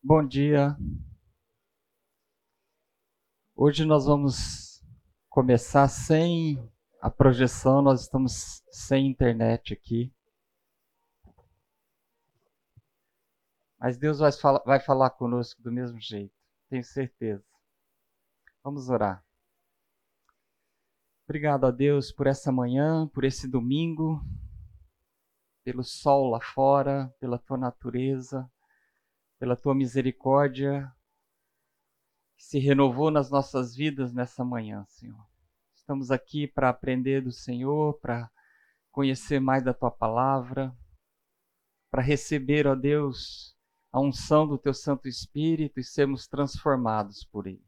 Bom dia. Hoje nós vamos começar sem a projeção, nós estamos sem internet aqui. Mas Deus vai falar, vai falar conosco do mesmo jeito, tenho certeza. Vamos orar. Obrigado a Deus por essa manhã, por esse domingo, pelo sol lá fora, pela tua natureza pela tua misericórdia que se renovou nas nossas vidas nessa manhã, Senhor. Estamos aqui para aprender do Senhor, para conhecer mais da tua palavra, para receber, ó Deus, a unção do teu Santo Espírito e sermos transformados por ele.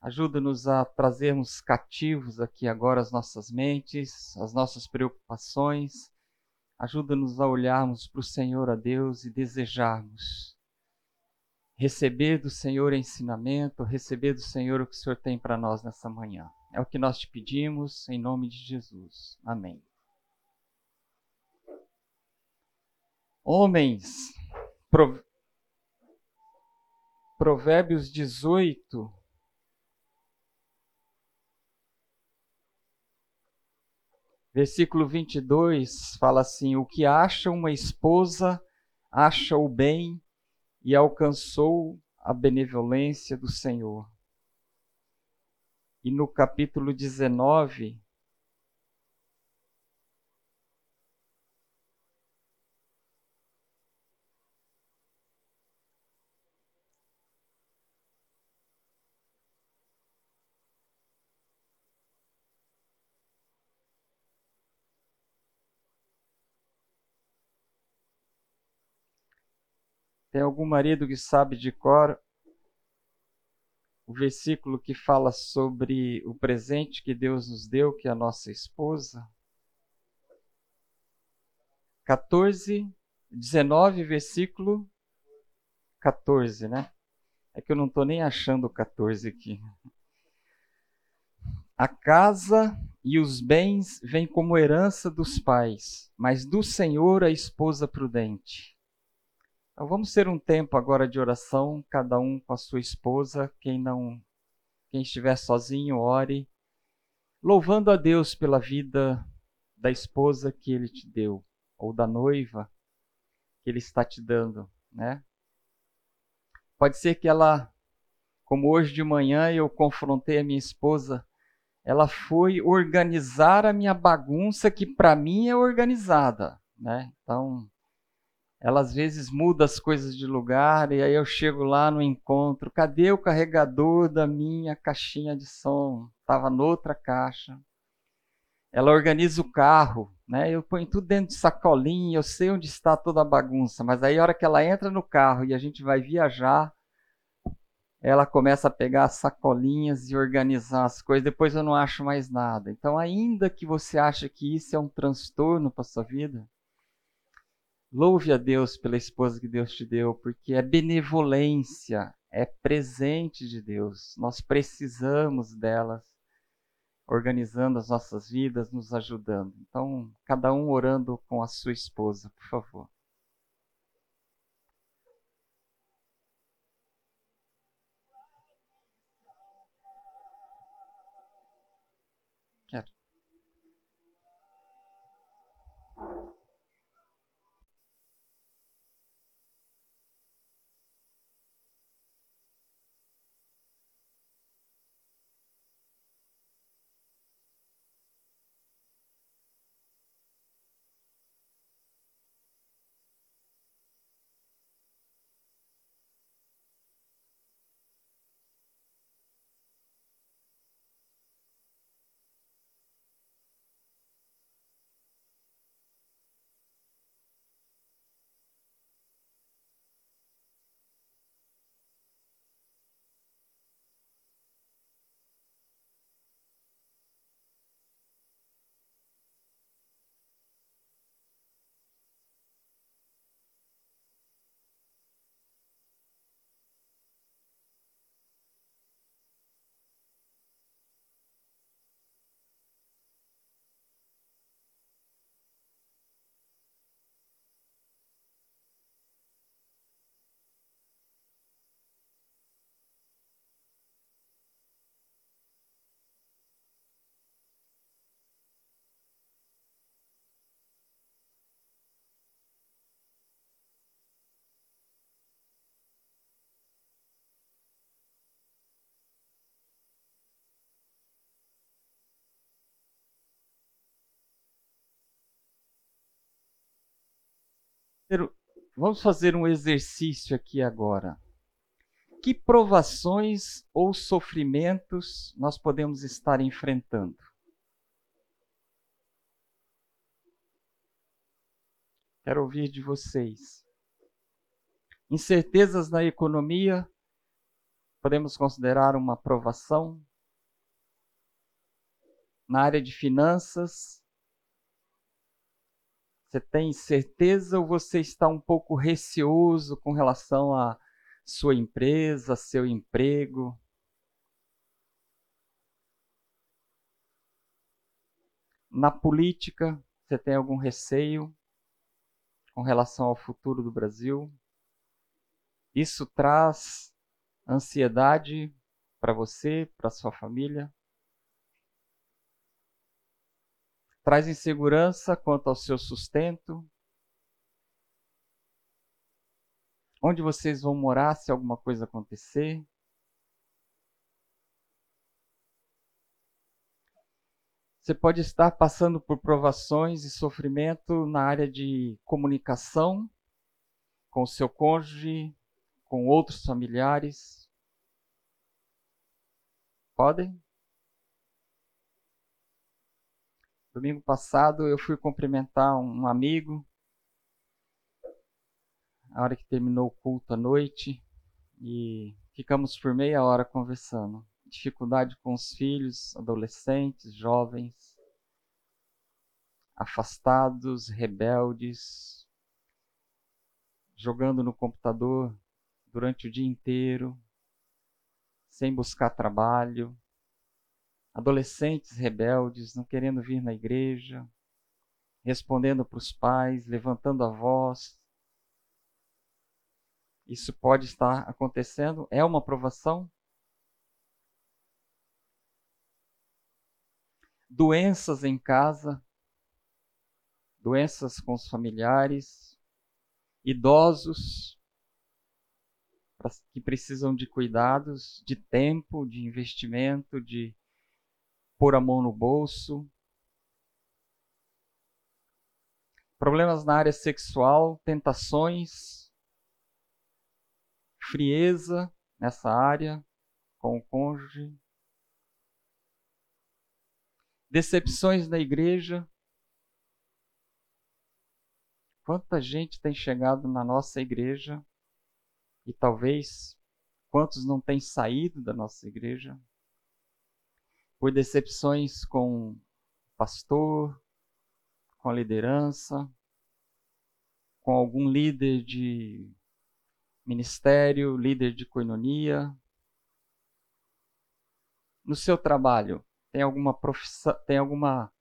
Ajuda-nos a trazermos cativos aqui agora as nossas mentes, as nossas preocupações Ajuda-nos a olharmos para o Senhor, a Deus, e desejarmos receber do Senhor ensinamento, receber do Senhor o que o Senhor tem para nós nessa manhã. É o que nós te pedimos, em nome de Jesus. Amém. Homens, Provérbios 18, Versículo 22 fala assim: O que acha uma esposa, acha o bem e alcançou a benevolência do Senhor. E no capítulo 19, Tem algum marido que sabe de cor o versículo que fala sobre o presente que Deus nos deu, que é a nossa esposa? 14, 19, versículo 14, né? É que eu não estou nem achando o 14 aqui. A casa e os bens vêm como herança dos pais, mas do Senhor a esposa prudente. Então vamos ter um tempo agora de oração, cada um com a sua esposa, quem não quem estiver sozinho, ore, louvando a Deus pela vida da esposa que ele te deu ou da noiva que ele está te dando, né? Pode ser que ela, como hoje de manhã eu confrontei a minha esposa, ela foi organizar a minha bagunça que para mim é organizada, né? Então, ela às vezes muda as coisas de lugar e aí eu chego lá no encontro, cadê o carregador da minha caixinha de som? Estava noutra caixa. Ela organiza o carro, né? Eu ponho tudo dentro de sacolinha, eu sei onde está toda a bagunça, mas aí a hora que ela entra no carro e a gente vai viajar, ela começa a pegar as sacolinhas e organizar as coisas, depois eu não acho mais nada. Então, ainda que você ache que isso é um transtorno para sua vida, Louve a Deus pela esposa que Deus te deu, porque é benevolência, é presente de Deus. Nós precisamos delas, organizando as nossas vidas, nos ajudando. Então, cada um orando com a sua esposa, por favor. Vamos fazer um exercício aqui agora. Que provações ou sofrimentos nós podemos estar enfrentando? Quero ouvir de vocês. Incertezas na economia, podemos considerar uma provação? Na área de finanças, você tem certeza ou você está um pouco receoso com relação à sua empresa, seu emprego? Na política, você tem algum receio com relação ao futuro do Brasil? Isso traz ansiedade para você, para sua família? Traz insegurança quanto ao seu sustento. Onde vocês vão morar se alguma coisa acontecer? Você pode estar passando por provações e sofrimento na área de comunicação com o seu cônjuge, com outros familiares. Podem? Domingo passado eu fui cumprimentar um amigo, a hora que terminou o culto à noite, e ficamos por meia hora conversando. Dificuldade com os filhos, adolescentes, jovens, afastados, rebeldes, jogando no computador durante o dia inteiro, sem buscar trabalho, adolescentes rebeldes, não querendo vir na igreja, respondendo para os pais, levantando a voz. Isso pode estar acontecendo? É uma aprovação? Doenças em casa, doenças com os familiares, idosos que precisam de cuidados, de tempo, de investimento, de pôr a mão no bolso. Problemas na área sexual, tentações, frieza nessa área com o cônjuge, decepções na igreja. Quanta gente tem chegado na nossa igreja e talvez quantos não têm saído da nossa igreja? Por decepções com pastor, com a liderança, com algum líder de ministério, líder de coinonia. No seu trabalho, tem alguma profissão, tem alguma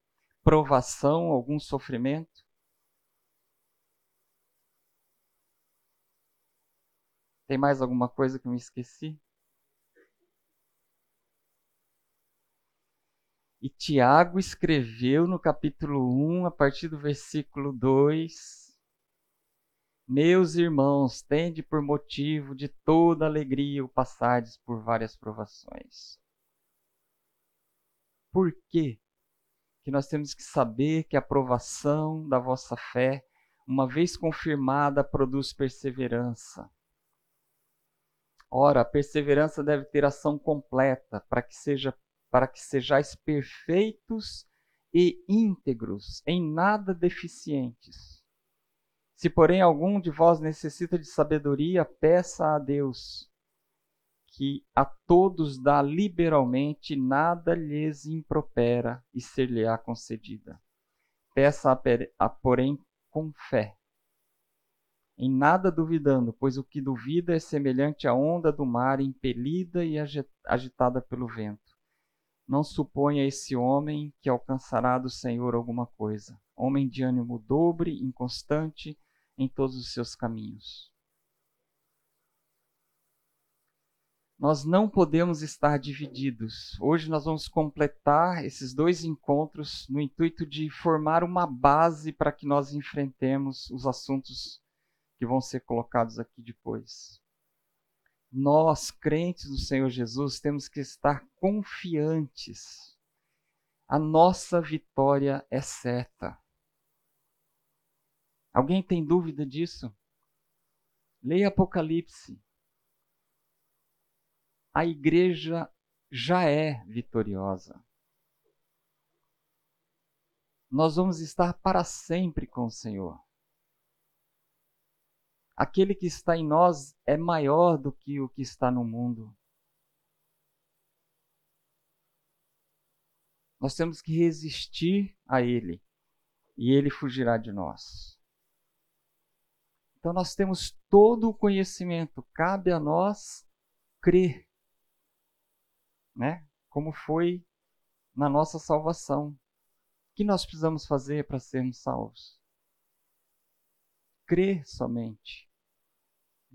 provação, algum sofrimento? Tem mais alguma coisa que eu me esqueci? E Tiago escreveu no capítulo 1, a partir do versículo 2: Meus irmãos, tende por motivo de toda alegria o passardes por várias provações. Por quê? Que nós temos que saber que a provação da vossa fé, uma vez confirmada, produz perseverança. Ora, a perseverança deve ter ação completa para que seja para que sejais perfeitos e íntegros, em nada deficientes. Se, porém, algum de vós necessita de sabedoria, peça a Deus, que a todos dá liberalmente, nada lhes impropera e ser-lhe-á concedida. Peça-a, porém, com fé, em nada duvidando, pois o que duvida é semelhante à onda do mar impelida e agitada pelo vento. Não suponha esse homem que alcançará do Senhor alguma coisa. Homem de ânimo dobre, inconstante em todos os seus caminhos. Nós não podemos estar divididos. Hoje nós vamos completar esses dois encontros no intuito de formar uma base para que nós enfrentemos os assuntos que vão ser colocados aqui depois nós, crentes do Senhor Jesus, temos que estar confiantes. A nossa vitória é certa. Alguém tem dúvida disso? Leia Apocalipse. A igreja já é vitoriosa. Nós vamos estar para sempre com o Senhor. Aquele que está em nós é maior do que o que está no mundo. Nós temos que resistir a Ele e Ele fugirá de nós. Então nós temos todo o conhecimento, cabe a nós crer, né? Como foi na nossa salvação. O que nós precisamos fazer para sermos salvos? Crer somente.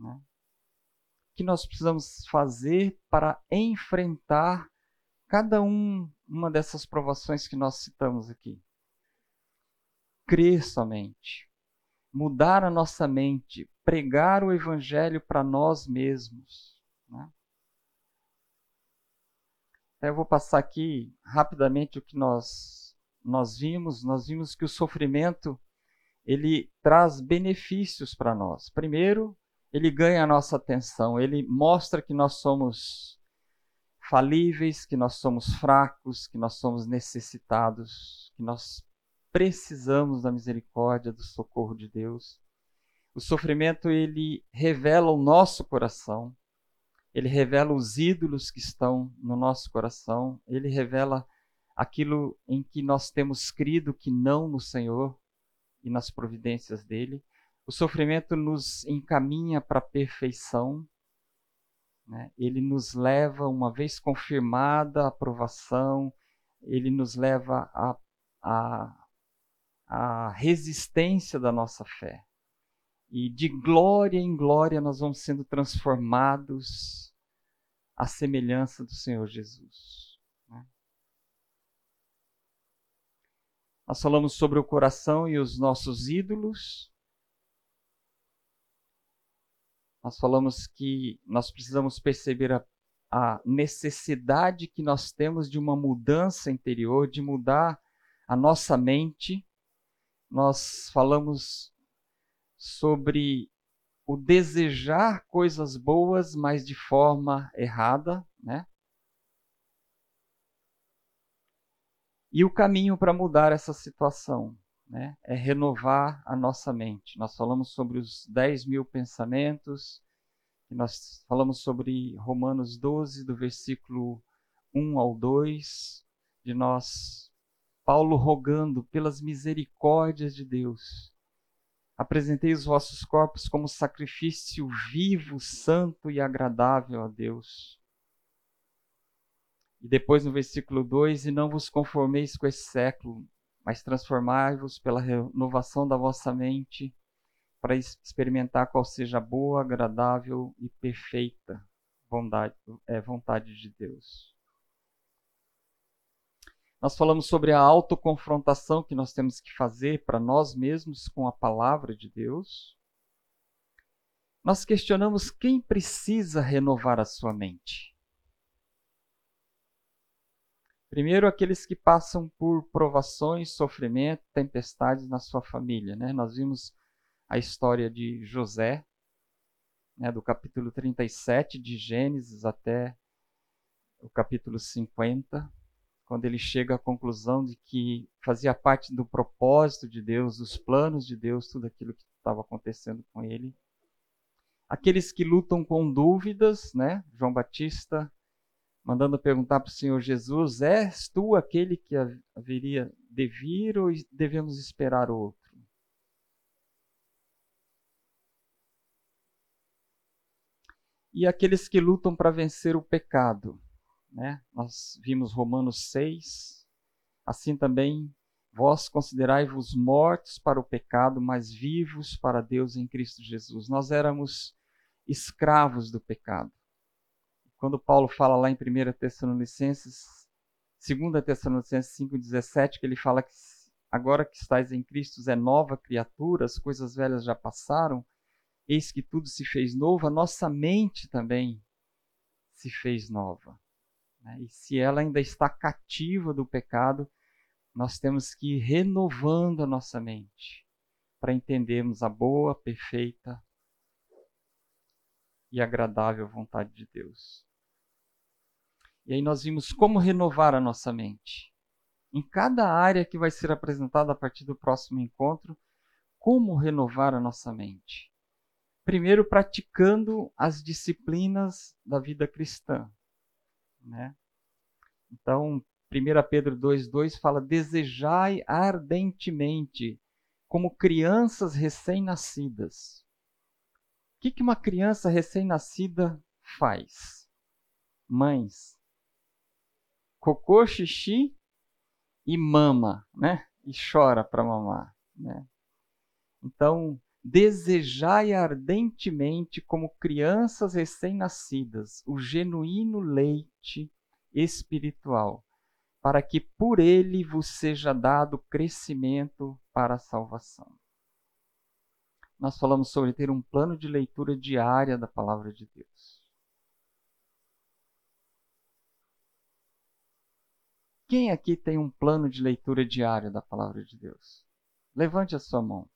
Né? O que nós precisamos fazer para enfrentar cada um, uma dessas provações que nós citamos aqui? Crer somente mudar a nossa mente, pregar o Evangelho para nós mesmos. Né? Eu vou passar aqui rapidamente o que nós, nós vimos. Nós vimos que o sofrimento ele traz benefícios para nós. Primeiro, ele ganha a nossa atenção, ele mostra que nós somos falíveis, que nós somos fracos, que nós somos necessitados, que nós precisamos da misericórdia, do socorro de Deus. O sofrimento ele revela o nosso coração, ele revela os ídolos que estão no nosso coração, ele revela aquilo em que nós temos crido que não no Senhor e nas providências dele. O sofrimento nos encaminha para a perfeição, né? ele nos leva, uma vez confirmada a aprovação, ele nos leva a, a a resistência da nossa fé. E de glória em glória nós vamos sendo transformados à semelhança do Senhor Jesus. Né? Nós falamos sobre o coração e os nossos ídolos. Nós falamos que nós precisamos perceber a, a necessidade que nós temos de uma mudança interior, de mudar a nossa mente nós falamos sobre o desejar coisas boas, mas de forma errada, né? E o caminho para mudar essa situação né, é renovar a nossa mente. Nós falamos sobre os 10 mil pensamentos, nós falamos sobre Romanos 12, do versículo 1 ao 2, de nós Paulo rogando pelas misericórdias de Deus. Apresentei os vossos corpos como sacrifício vivo, santo e agradável a Deus. E depois no versículo 2: E não vos conformeis com esse século, mas transformai-vos pela renovação da vossa mente, para experimentar qual seja a boa, agradável e perfeita vontade, é, vontade de Deus. Nós falamos sobre a autoconfrontação que nós temos que fazer para nós mesmos com a palavra de Deus. Nós questionamos quem precisa renovar a sua mente. Primeiro, aqueles que passam por provações, sofrimento, tempestades na sua família. Né? Nós vimos a história de José, né, do capítulo 37 de Gênesis até o capítulo 50 quando ele chega à conclusão de que fazia parte do propósito de Deus, dos planos de Deus, tudo aquilo que estava acontecendo com ele. Aqueles que lutam com dúvidas, né? João Batista mandando perguntar para o Senhor Jesus: És tu aquele que haveria de vir ou devemos esperar outro? E aqueles que lutam para vencer o pecado, né? Nós vimos Romanos 6. Assim também, vós considerai-vos mortos para o pecado, mas vivos para Deus em Cristo Jesus. Nós éramos escravos do pecado. Quando Paulo fala lá em 1 Tessalonicenses, 2 Tessalonicenses 5,17, que ele fala que agora que estáis em Cristo é nova criatura, as coisas velhas já passaram, eis que tudo se fez novo, a nossa mente também se fez nova. Né? E se ela ainda está cativa do pecado, nós temos que ir renovando a nossa mente para entendermos a boa, perfeita e agradável vontade de Deus. E aí nós vimos como renovar a nossa mente. Em cada área que vai ser apresentada a partir do próximo encontro, como renovar a nossa mente. Primeiro, praticando as disciplinas da vida cristã. Né? Então, 1 Pedro 2,2 fala: Desejai ardentemente, como crianças recém-nascidas. O que, que uma criança recém-nascida faz? Mães, cocô, xixi e mama, né? E chora para mamar, né? Então, desejai ardentemente como crianças recém-nascidas o genuíno leite espiritual, para que por ele vos seja dado crescimento para a salvação nós falamos sobre ter um plano de leitura diária da palavra de Deus. Quem aqui tem um plano de leitura diária da palavra de Deus? Levante a sua mão.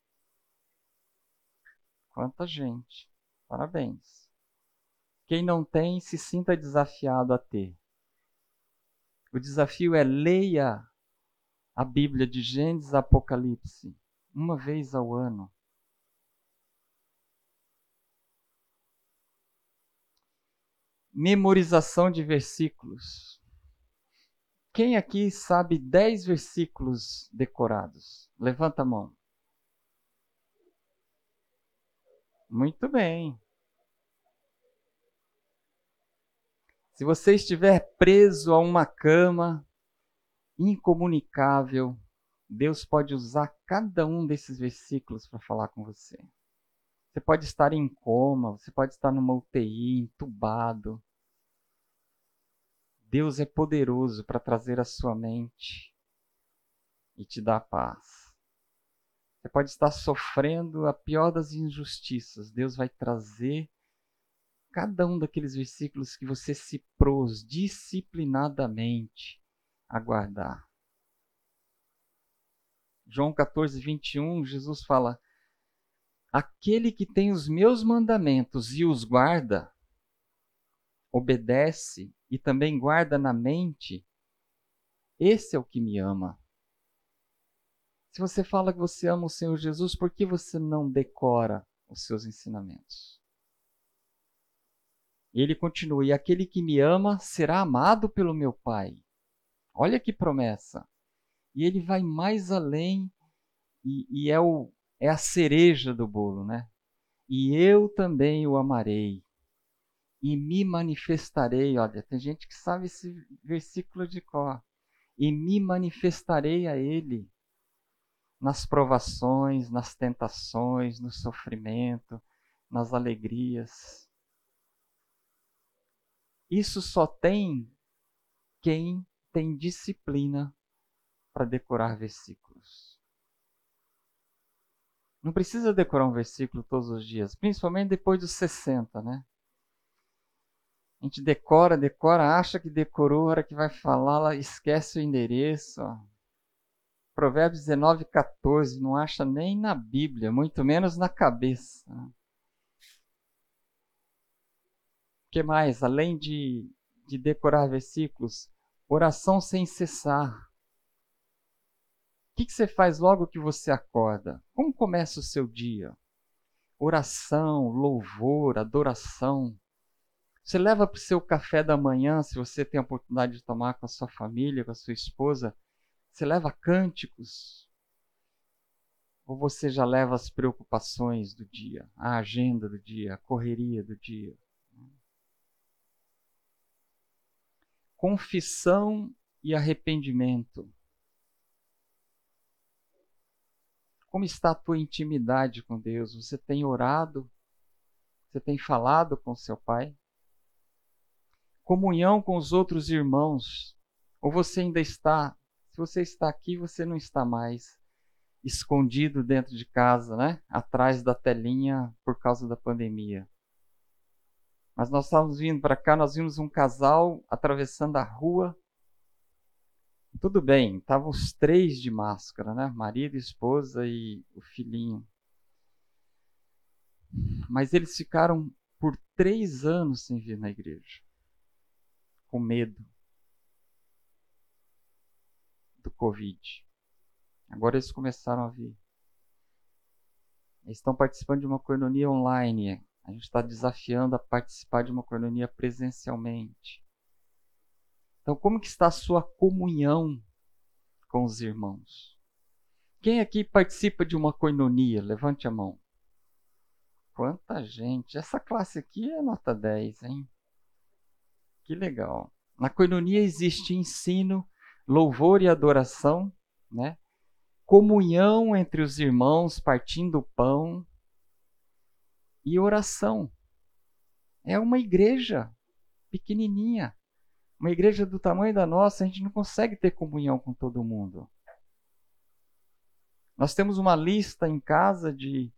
Quanta gente. Parabéns. Quem não tem, se sinta desafiado a ter. O desafio é leia a Bíblia de Gênesis a Apocalipse uma vez ao ano. memorização de versículos. Quem aqui sabe dez versículos decorados? Levanta a mão. Muito bem. Se você estiver preso a uma cama incomunicável, Deus pode usar cada um desses versículos para falar com você. Você pode estar em coma, você pode estar numa UTI, entubado. Deus é poderoso para trazer a sua mente e te dar paz. Você pode estar sofrendo a pior das injustiças. Deus vai trazer cada um daqueles versículos que você se pros disciplinadamente a guardar. João 14, 21, Jesus fala: Aquele que tem os meus mandamentos e os guarda, obedece e também guarda na mente, esse é o que me ama. Se você fala que você ama o Senhor Jesus, por que você não decora os seus ensinamentos? Ele continua: E aquele que me ama será amado pelo meu Pai. Olha que promessa. E ele vai mais além e, e é o, é a cereja do bolo, né? E eu também o amarei e me manifestarei. Olha, tem gente que sabe esse versículo de cor. E me manifestarei a Ele nas provações, nas tentações, no sofrimento, nas alegrias. Isso só tem quem tem disciplina para decorar versículos. Não precisa decorar um versículo todos os dias, principalmente depois dos 60, né? A gente decora, decora, acha que decorou, a hora que vai falar, ela esquece o endereço. Provérbios 19, 14, não acha nem na Bíblia, muito menos na cabeça. O que mais? Além de, de decorar versículos, oração sem cessar. O que, que você faz logo que você acorda? Como começa o seu dia? Oração, louvor, adoração. Você leva para o seu café da manhã, se você tem a oportunidade de tomar com a sua família, com a sua esposa, você leva cânticos? Ou você já leva as preocupações do dia, a agenda do dia, a correria do dia? Confissão e arrependimento. Como está a tua intimidade com Deus? Você tem orado? Você tem falado com seu Pai? Comunhão com os outros irmãos? Ou você ainda está, se você está aqui, você não está mais escondido dentro de casa, né? Atrás da telinha por causa da pandemia. Mas nós estávamos vindo para cá, nós vimos um casal atravessando a rua tudo bem, estavam os três de máscara, né? Marido, esposa e o filhinho. Mas eles ficaram por três anos sem vir na igreja, com medo do Covid. Agora eles começaram a vir. Eles estão participando de uma coinonia online. A gente está desafiando a participar de uma coinonia presencialmente. Então, como que está a sua comunhão com os irmãos? Quem aqui participa de uma coinonia? Levante a mão. Quanta gente! Essa classe aqui é nota 10, hein? Que legal. Na coinonia existe ensino, louvor e adoração, né? comunhão entre os irmãos, partindo o pão e oração. É uma igreja pequenininha. Uma igreja do tamanho da nossa, a gente não consegue ter comunhão com todo mundo. Nós temos uma lista em casa de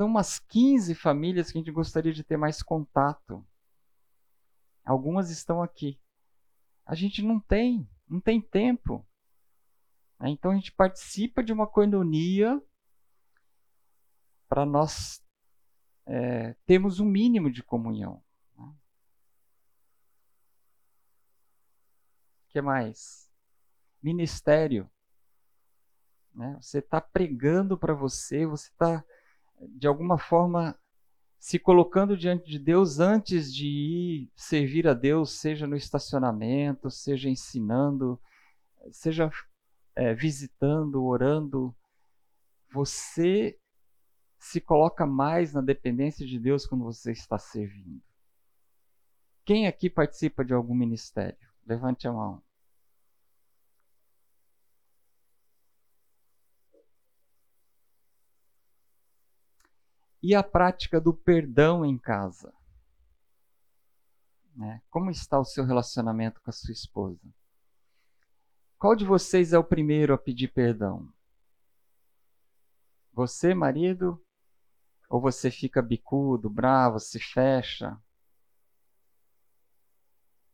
umas 15 famílias que a gente gostaria de ter mais contato. Algumas estão aqui. A gente não tem, não tem tempo. Né? Então a gente participa de uma coinonia para nós é, termos um mínimo de comunhão. O né? que mais? Ministério. Né? Você está pregando para você, você está, de alguma forma, se colocando diante de Deus antes de ir servir a Deus, seja no estacionamento, seja ensinando, seja é, visitando, orando, você se coloca mais na dependência de Deus quando você está servindo. Quem aqui participa de algum ministério? Levante a mão. E a prática do perdão em casa? Né? Como está o seu relacionamento com a sua esposa? Qual de vocês é o primeiro a pedir perdão? Você, marido? Ou você fica bicudo, bravo, se fecha?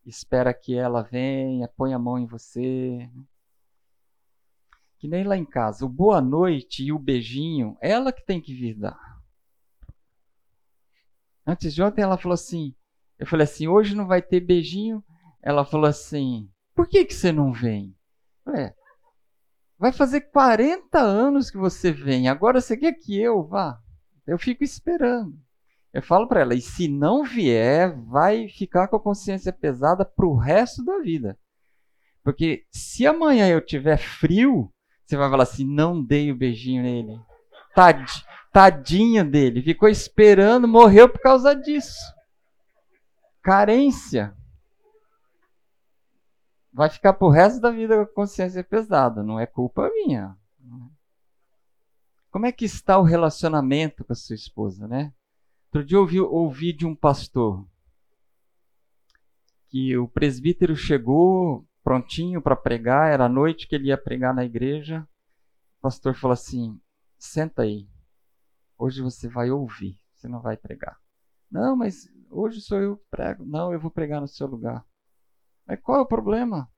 Espera que ela venha, põe a mão em você. Que nem lá em casa, o boa noite e o beijinho, ela que tem que vir dar. Antes de ontem ela falou assim, eu falei assim, hoje não vai ter beijinho. Ela falou assim, por que, que você não vem? É. Vai fazer 40 anos que você vem, agora você quer que eu vá? Eu fico esperando. Eu falo para ela, e se não vier, vai ficar com a consciência pesada para o resto da vida. Porque se amanhã eu tiver frio, você vai falar assim, não dei o beijinho nele. Tad, tadinha dele, ficou esperando, morreu por causa disso. Carência vai ficar pro resto da vida com a consciência pesada. Não é culpa minha. Como é que está o relacionamento com a sua esposa, né? Outro dia eu ouvi, ouvi de um pastor que o presbítero chegou prontinho para pregar, era a noite que ele ia pregar na igreja. O pastor falou assim: senta aí, hoje você vai ouvir, você não vai pregar. Não, mas hoje sou eu que prego. Não, eu vou pregar no seu lugar. Mas qual é o problema?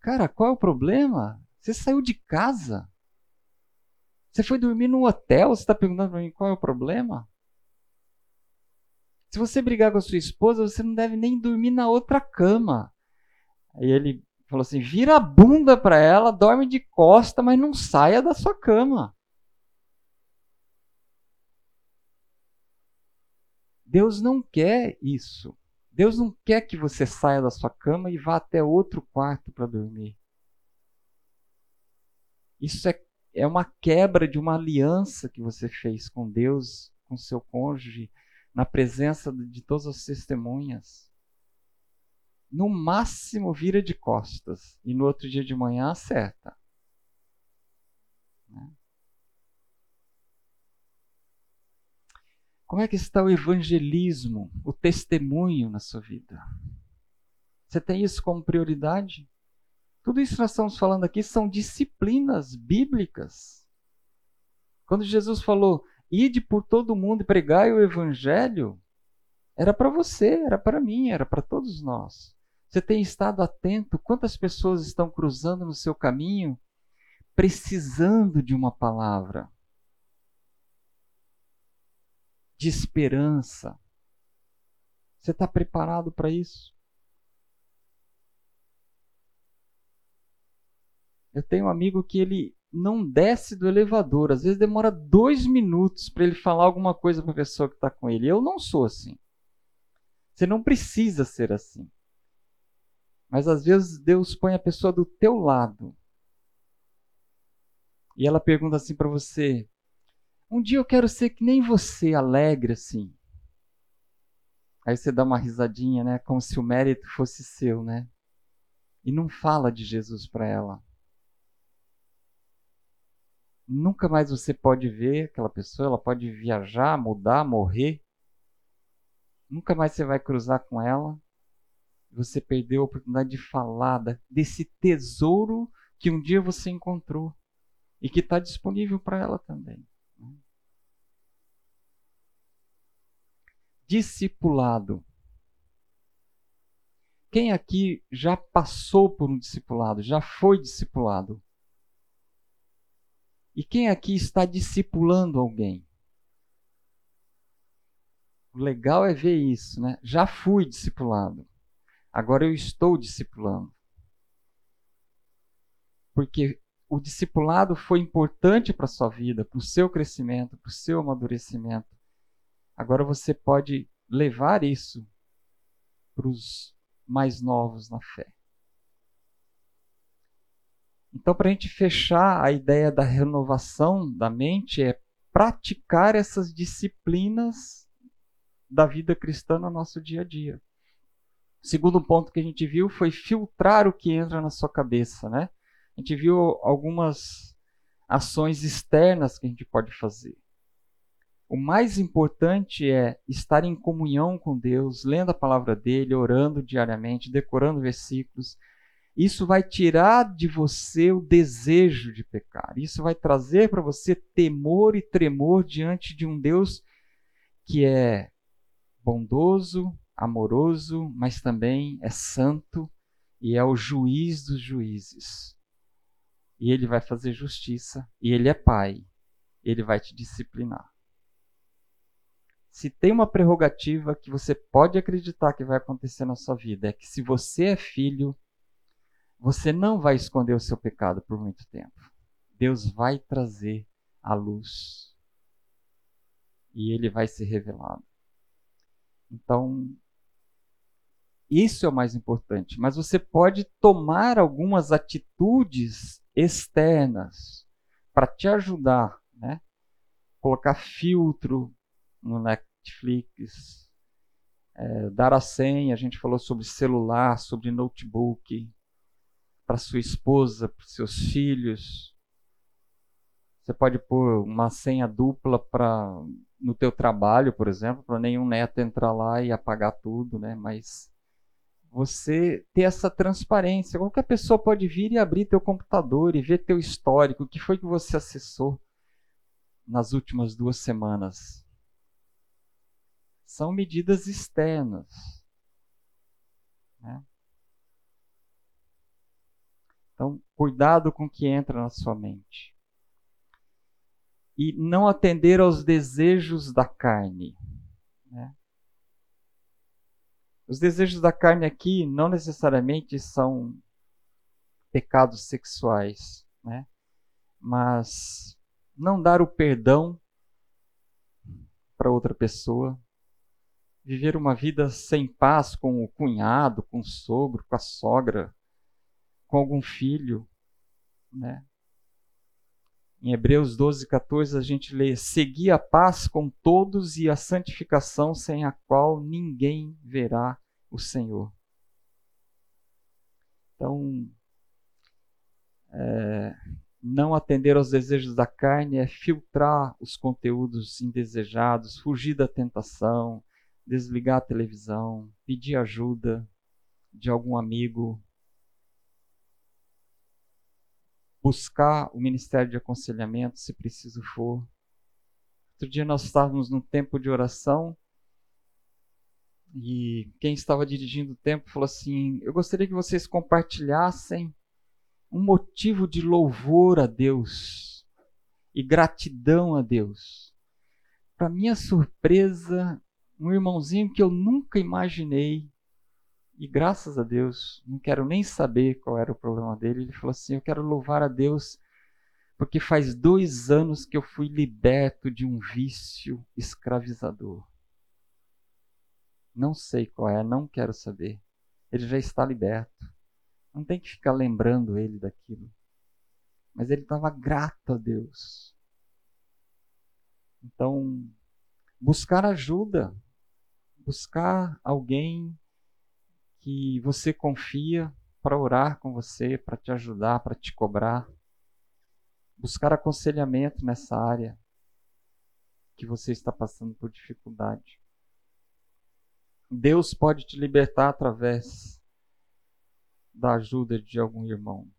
Cara, qual é o problema? Você saiu de casa. Você foi dormir no hotel, você está perguntando para mim qual é o problema? Se você brigar com a sua esposa, você não deve nem dormir na outra cama. Aí ele falou assim: vira a bunda para ela, dorme de costa, mas não saia da sua cama. Deus não quer isso. Deus não quer que você saia da sua cama e vá até outro quarto para dormir. Isso é, é uma quebra de uma aliança que você fez com Deus, com seu cônjuge, na presença de todas as testemunhas. No máximo, vira de costas e no outro dia de manhã acerta. Né? Como é que está o evangelismo, o testemunho na sua vida? Você tem isso como prioridade? Tudo isso que nós estamos falando aqui são disciplinas bíblicas. Quando Jesus falou, ide por todo mundo e pregai o evangelho, era para você, era para mim, era para todos nós. Você tem estado atento? Quantas pessoas estão cruzando no seu caminho precisando de uma palavra? De esperança. Você está preparado para isso? Eu tenho um amigo que ele não desce do elevador. Às vezes demora dois minutos para ele falar alguma coisa para a pessoa que está com ele. Eu não sou assim. Você não precisa ser assim. Mas às vezes Deus põe a pessoa do teu lado. E ela pergunta assim para você: Um dia eu quero ser que nem você, alegre assim. Aí você dá uma risadinha, né? Como se o mérito fosse seu, né? E não fala de Jesus para ela. Nunca mais você pode ver aquela pessoa, ela pode viajar, mudar, morrer. Nunca mais você vai cruzar com ela. Você perdeu a oportunidade de falar desse tesouro que um dia você encontrou e que está disponível para ela também. Né? Discipulado. Quem aqui já passou por um discipulado, já foi discipulado? E quem aqui está discipulando alguém? O legal é ver isso, né? Já fui discipulado. Agora eu estou discipulando. Porque o discipulado foi importante para a sua vida, para o seu crescimento, para o seu amadurecimento. Agora você pode levar isso para os mais novos na fé. Então, para a gente fechar a ideia da renovação da mente, é praticar essas disciplinas da vida cristã no nosso dia a dia. O segundo ponto que a gente viu foi filtrar o que entra na sua cabeça, né? A gente viu algumas ações externas que a gente pode fazer. O mais importante é estar em comunhão com Deus, lendo a palavra dele, orando diariamente, decorando versículos, isso vai tirar de você o desejo de pecar. Isso vai trazer para você temor e tremor diante de um Deus que é bondoso, amoroso, mas também é santo e é o juiz dos juízes. E ele vai fazer justiça, e ele é pai. Ele vai te disciplinar. Se tem uma prerrogativa que você pode acreditar que vai acontecer na sua vida, é que se você é filho, você não vai esconder o seu pecado por muito tempo. Deus vai trazer a luz. E ele vai ser revelado. Então, isso é o mais importante. Mas você pode tomar algumas atitudes externas para te ajudar, né? Colocar filtro no Netflix, é, dar a senha. A gente falou sobre celular, sobre notebook, para sua esposa, para seus filhos. Você pode pôr uma senha dupla para no teu trabalho, por exemplo, para nenhum neto entrar lá e apagar tudo, né? Mas você ter essa transparência. Qualquer pessoa pode vir e abrir teu computador e ver teu histórico, o que foi que você acessou nas últimas duas semanas. São medidas externas. Né? Então, cuidado com o que entra na sua mente. E não atender aos desejos da carne. Né? Os desejos da carne aqui não necessariamente são pecados sexuais, né? mas não dar o perdão para outra pessoa, viver uma vida sem paz com o cunhado, com o sogro, com a sogra, com algum filho, né? Em Hebreus 12, 14, a gente lê: Segui a paz com todos e a santificação, sem a qual ninguém verá o Senhor. Então, é, não atender aos desejos da carne é filtrar os conteúdos indesejados, fugir da tentação, desligar a televisão, pedir ajuda de algum amigo, buscar o ministério de aconselhamento se preciso for. Outro dia nós estávamos num tempo de oração e quem estava dirigindo o tempo falou assim: Eu gostaria que vocês compartilhassem um motivo de louvor a Deus e gratidão a Deus para minha surpresa, um irmãozinho que eu nunca imaginei, e graças a Deus, não quero nem saber qual era o problema dele, ele falou assim: Eu quero louvar a Deus porque faz dois anos que eu fui liberto de um vício escravizador. Não sei qual é, não quero saber. Ele já está liberto. Não tem que ficar lembrando ele daquilo. Mas ele estava grato a Deus. Então, buscar ajuda, buscar alguém que você confia para orar com você, para te ajudar, para te cobrar buscar aconselhamento nessa área que você está passando por dificuldade. Deus pode te libertar através da ajuda de algum irmão.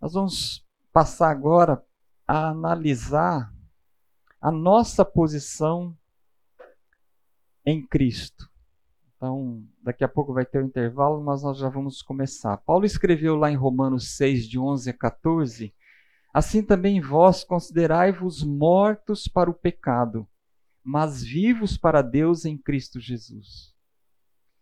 Nós vamos passar agora a analisar a nossa posição em Cristo. Então, daqui a pouco vai ter o um intervalo, mas nós já vamos começar. Paulo escreveu lá em Romanos 6, de 11 a 14: Assim também vós considerai-vos mortos para o pecado, mas vivos para Deus em Cristo Jesus.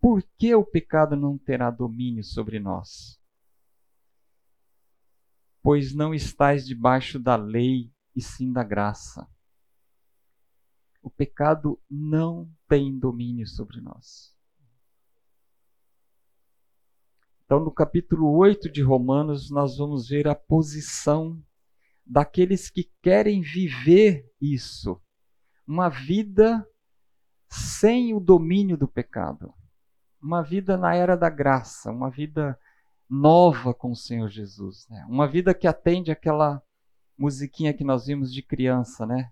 Por que o pecado não terá domínio sobre nós? Pois não estáis debaixo da lei, e sim da graça. O pecado não tem domínio sobre nós. Então, no capítulo 8 de Romanos, nós vamos ver a posição daqueles que querem viver isso, uma vida sem o domínio do pecado, uma vida na era da graça, uma vida nova com o Senhor Jesus, né? uma vida que atende aquela musiquinha que nós vimos de criança, né?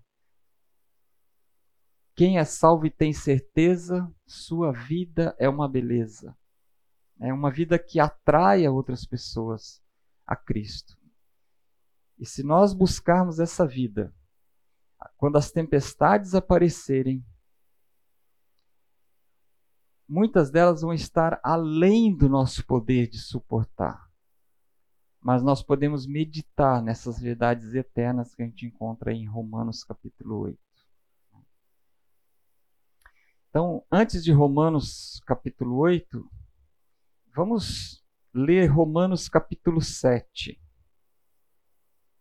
Quem é salvo e tem certeza, sua vida é uma beleza. É uma vida que atraia outras pessoas a Cristo. E se nós buscarmos essa vida, quando as tempestades aparecerem, muitas delas vão estar além do nosso poder de suportar. Mas nós podemos meditar nessas verdades eternas que a gente encontra em Romanos capítulo 8. Então, antes de Romanos capítulo 8, Vamos ler Romanos capítulo 7.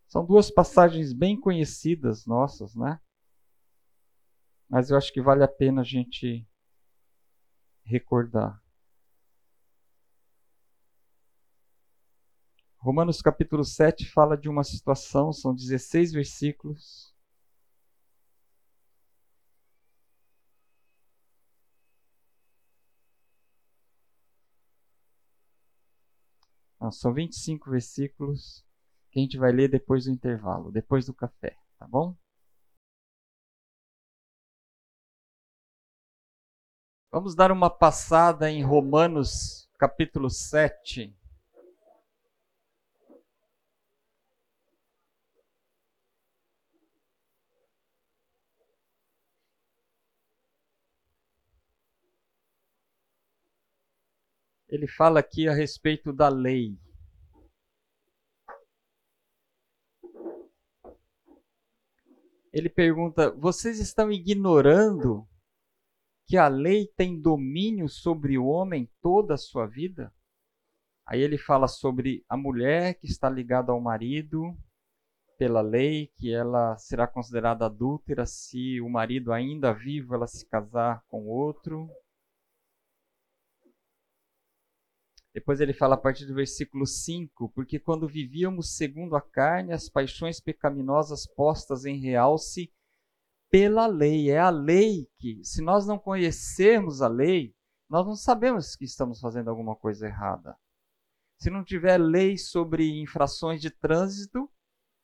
São duas passagens bem conhecidas nossas, né? Mas eu acho que vale a pena a gente recordar. Romanos capítulo 7 fala de uma situação, são 16 versículos. Não, são 25 versículos que a gente vai ler depois do intervalo, depois do café, tá bom? Vamos dar uma passada em Romanos capítulo 7. ele fala aqui a respeito da lei. Ele pergunta: vocês estão ignorando que a lei tem domínio sobre o homem toda a sua vida? Aí ele fala sobre a mulher que está ligada ao marido pela lei, que ela será considerada adúltera se o marido ainda vivo ela se casar com outro. Depois ele fala a partir do versículo 5: Porque quando vivíamos segundo a carne, as paixões pecaminosas postas em realce pela lei. É a lei que, se nós não conhecermos a lei, nós não sabemos que estamos fazendo alguma coisa errada. Se não tiver lei sobre infrações de trânsito,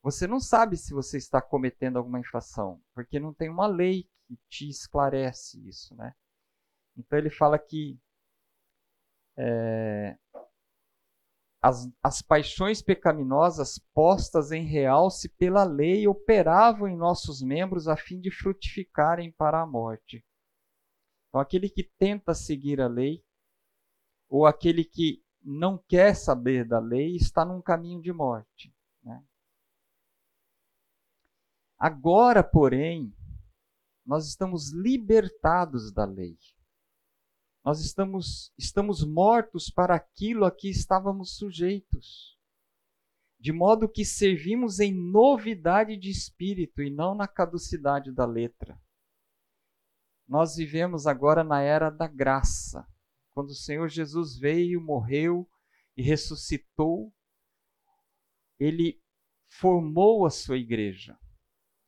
você não sabe se você está cometendo alguma infração, porque não tem uma lei que te esclarece isso, né? Então ele fala que é, as, as paixões pecaminosas postas em realce pela lei operavam em nossos membros a fim de frutificarem para a morte. Então, aquele que tenta seguir a lei, ou aquele que não quer saber da lei, está num caminho de morte. Né? Agora, porém, nós estamos libertados da lei. Nós estamos, estamos mortos para aquilo a que estávamos sujeitos. De modo que servimos em novidade de espírito e não na caducidade da letra. Nós vivemos agora na era da graça. Quando o Senhor Jesus veio, morreu e ressuscitou, ele formou a sua igreja.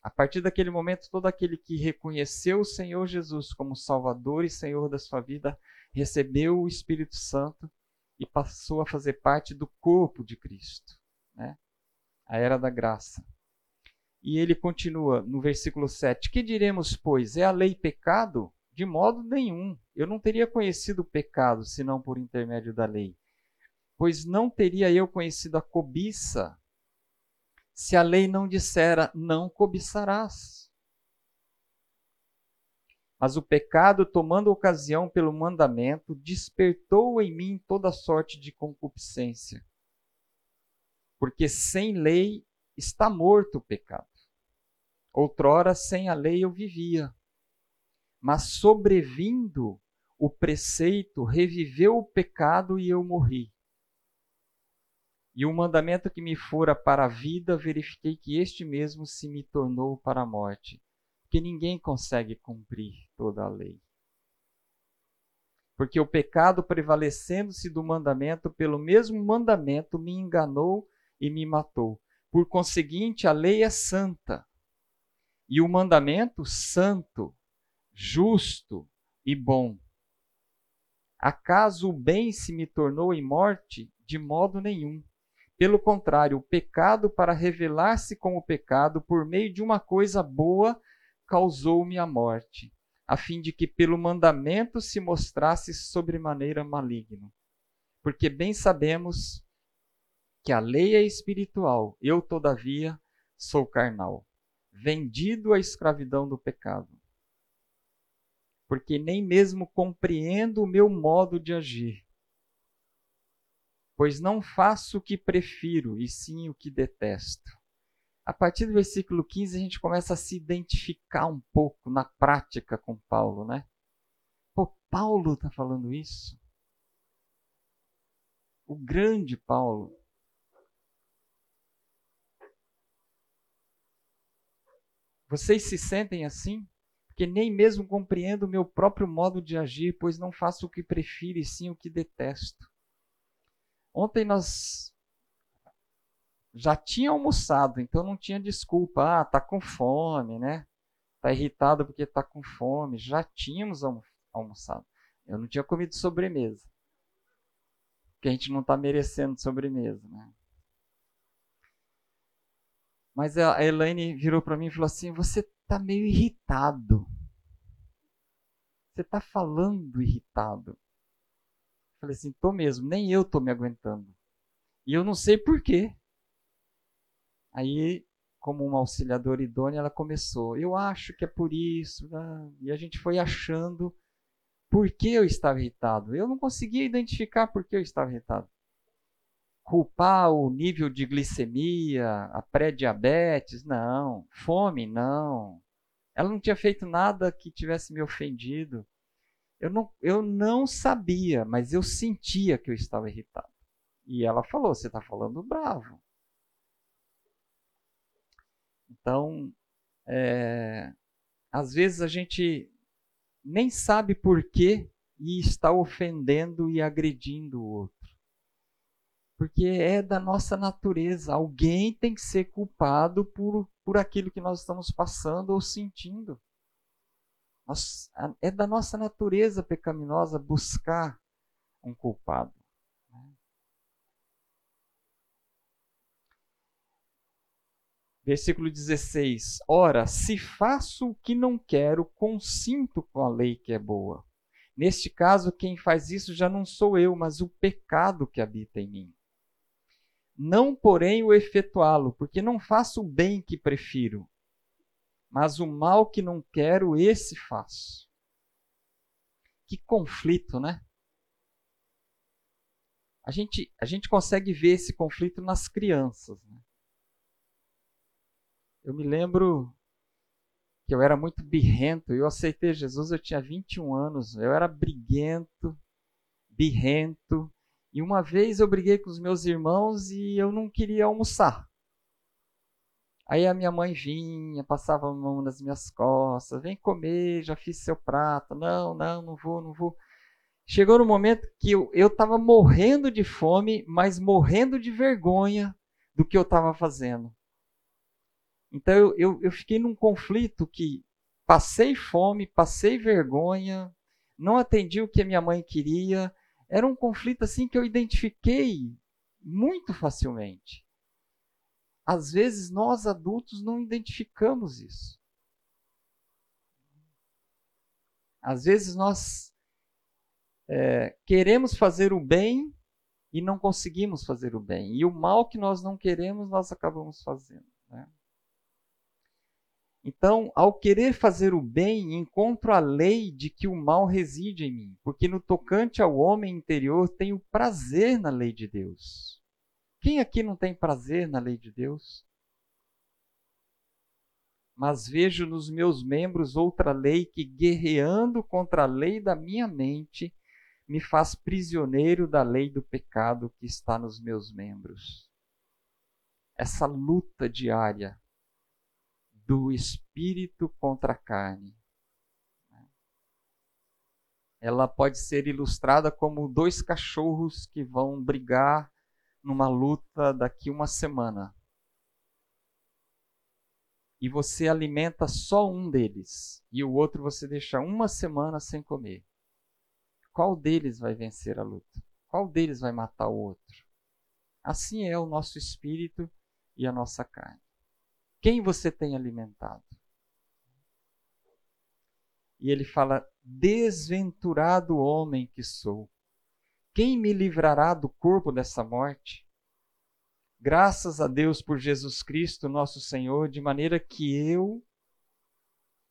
A partir daquele momento, todo aquele que reconheceu o Senhor Jesus como Salvador e Senhor da sua vida recebeu o Espírito Santo e passou a fazer parte do corpo de Cristo. Né? A era da graça. E ele continua no versículo 7: Que diremos, pois? É a lei pecado? De modo nenhum. Eu não teria conhecido o pecado senão por intermédio da lei. Pois não teria eu conhecido a cobiça se a lei não dissera não cobiçarás. Mas o pecado, tomando ocasião pelo mandamento, despertou em mim toda sorte de concupiscência. Porque sem lei está morto o pecado. Outrora, sem a lei eu vivia. Mas sobrevindo o preceito, reviveu o pecado e eu morri. E o mandamento que me fora para a vida, verifiquei que este mesmo se me tornou para a morte. Porque ninguém consegue cumprir toda a lei. Porque o pecado, prevalecendo-se do mandamento, pelo mesmo mandamento me enganou e me matou. Por conseguinte, a lei é santa. E o mandamento, santo, justo e bom. Acaso o bem se me tornou em morte? De modo nenhum. Pelo contrário, o pecado, para revelar-se como pecado, por meio de uma coisa boa, causou-me a morte, a fim de que pelo mandamento se mostrasse sobremaneira maligno. Porque bem sabemos que a lei é espiritual, eu, todavia, sou carnal, vendido à escravidão do pecado. Porque nem mesmo compreendo o meu modo de agir pois não faço o que prefiro, e sim o que detesto. A partir do versículo 15, a gente começa a se identificar um pouco na prática com Paulo, né? Pô, Paulo está falando isso? O grande Paulo. Vocês se sentem assim? Porque nem mesmo compreendo o meu próprio modo de agir, pois não faço o que prefiro e sim o que detesto. Ontem nós já tinha almoçado, então não tinha desculpa. Ah, tá com fome, né? Tá irritado porque tá com fome. Já tínhamos almoçado. Eu não tinha comido sobremesa. Porque a gente não está merecendo sobremesa, né? Mas a Elaine virou para mim e falou assim: Você tá meio irritado. Você tá falando irritado. Falei assim, tô mesmo, nem eu tô me aguentando. E eu não sei por quê. Aí, como uma auxiliadora idônea, ela começou. Eu acho que é por isso. Né? E a gente foi achando por que eu estava irritado. Eu não conseguia identificar por que eu estava irritado. Culpar o nível de glicemia, a pré-diabetes, não. Fome, não. Ela não tinha feito nada que tivesse me ofendido. Eu não, eu não sabia, mas eu sentia que eu estava irritado. E ela falou: Você está falando bravo. Então, é, às vezes a gente nem sabe por quê e está ofendendo e agredindo o outro. Porque é da nossa natureza. Alguém tem que ser culpado por, por aquilo que nós estamos passando ou sentindo. Nós, é da nossa natureza pecaminosa buscar um culpado. Né? Versículo 16: Ora, se faço o que não quero, consinto com a lei que é boa. Neste caso, quem faz isso já não sou eu, mas o pecado que habita em mim. Não, porém, o efetuá-lo, porque não faço o bem que prefiro, mas o mal que não quero, esse faço. Que conflito, né? A gente, a gente consegue ver esse conflito nas crianças. Né? Eu me lembro que eu era muito birrento. Eu aceitei Jesus, eu tinha 21 anos. Eu era briguento, birrento. E uma vez eu briguei com os meus irmãos e eu não queria almoçar. Aí a minha mãe vinha, passava a mão nas minhas costas, vem comer, já fiz seu prato. Não, não, não vou, não vou. Chegou no momento que eu estava morrendo de fome, mas morrendo de vergonha do que eu estava fazendo. Então eu, eu, eu fiquei num conflito que passei fome, passei vergonha, não atendi o que a minha mãe queria. Era um conflito assim que eu identifiquei muito facilmente. Às vezes nós adultos não identificamos isso. Às vezes nós é, queremos fazer o bem e não conseguimos fazer o bem. E o mal que nós não queremos, nós acabamos fazendo. Né? Então, ao querer fazer o bem, encontro a lei de que o mal reside em mim, porque no tocante ao homem interior tenho prazer na lei de Deus. Quem aqui não tem prazer na lei de Deus? Mas vejo nos meus membros outra lei que, guerreando contra a lei da minha mente, me faz prisioneiro da lei do pecado que está nos meus membros. Essa luta diária do espírito contra a carne. Ela pode ser ilustrada como dois cachorros que vão brigar numa luta daqui uma semana. E você alimenta só um deles e o outro você deixa uma semana sem comer. Qual deles vai vencer a luta? Qual deles vai matar o outro? Assim é o nosso espírito e a nossa carne. Quem você tem alimentado? E ele fala: Desventurado homem que sou, quem me livrará do corpo dessa morte? Graças a Deus por Jesus Cristo, nosso Senhor, de maneira que eu,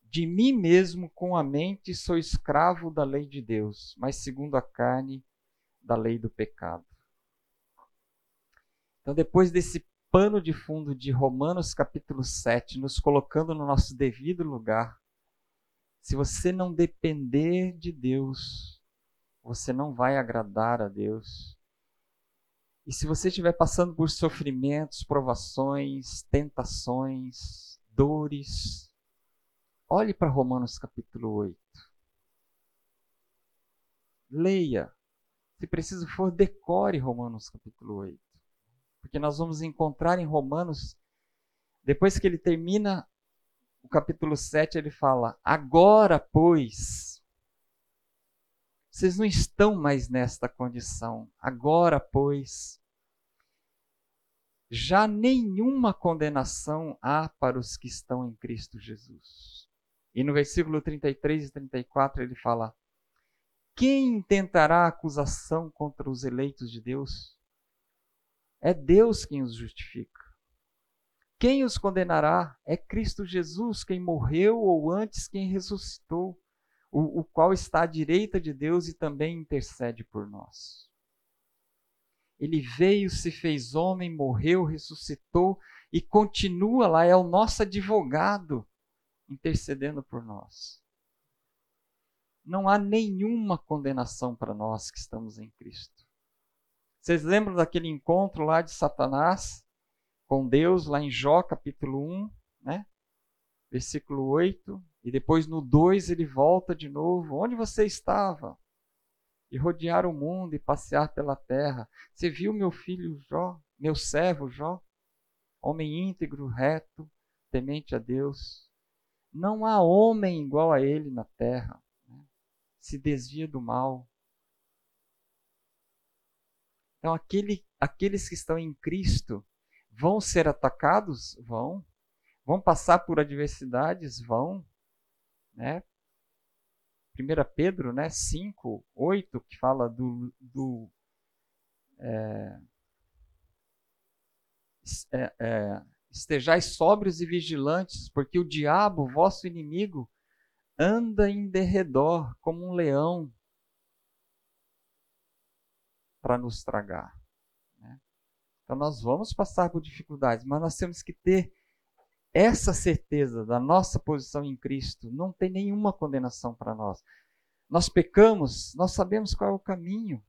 de mim mesmo, com a mente, sou escravo da lei de Deus, mas segundo a carne, da lei do pecado. Então, depois desse pano de fundo de Romanos capítulo 7, nos colocando no nosso devido lugar. Se você não depender de Deus, você não vai agradar a Deus. E se você estiver passando por sofrimentos, provações, tentações, dores, olhe para Romanos capítulo 8. Leia. Se preciso for, decore Romanos capítulo 8 porque nós vamos encontrar em Romanos, depois que ele termina o capítulo 7, ele fala: Agora, pois, vocês não estão mais nesta condição. Agora, pois, já nenhuma condenação há para os que estão em Cristo Jesus. E no versículo 33 e 34 ele fala: Quem tentará acusação contra os eleitos de Deus? É Deus quem os justifica. Quem os condenará? É Cristo Jesus, quem morreu ou antes quem ressuscitou, o, o qual está à direita de Deus e também intercede por nós. Ele veio, se fez homem, morreu, ressuscitou e continua lá, é o nosso advogado intercedendo por nós. Não há nenhuma condenação para nós que estamos em Cristo. Vocês lembram daquele encontro lá de Satanás com Deus, lá em Jó, capítulo 1, né? versículo 8, e depois no 2 ele volta de novo. Onde você estava? E rodear o mundo e passear pela terra. Você viu meu filho Jó, meu servo Jó? Homem íntegro, reto, temente a Deus. Não há homem igual a ele na terra. Né? Se desvia do mal, então, aquele, aqueles que estão em Cristo vão ser atacados? Vão. Vão passar por adversidades? Vão. Né? 1 Pedro né, 5, 8, que fala do. do é, é, é, estejais sóbrios e vigilantes, porque o diabo, vosso inimigo, anda em derredor como um leão para nos tragar. Né? Então nós vamos passar por dificuldades, mas nós temos que ter essa certeza da nossa posição em Cristo. Não tem nenhuma condenação para nós. Nós pecamos, nós sabemos qual é o caminho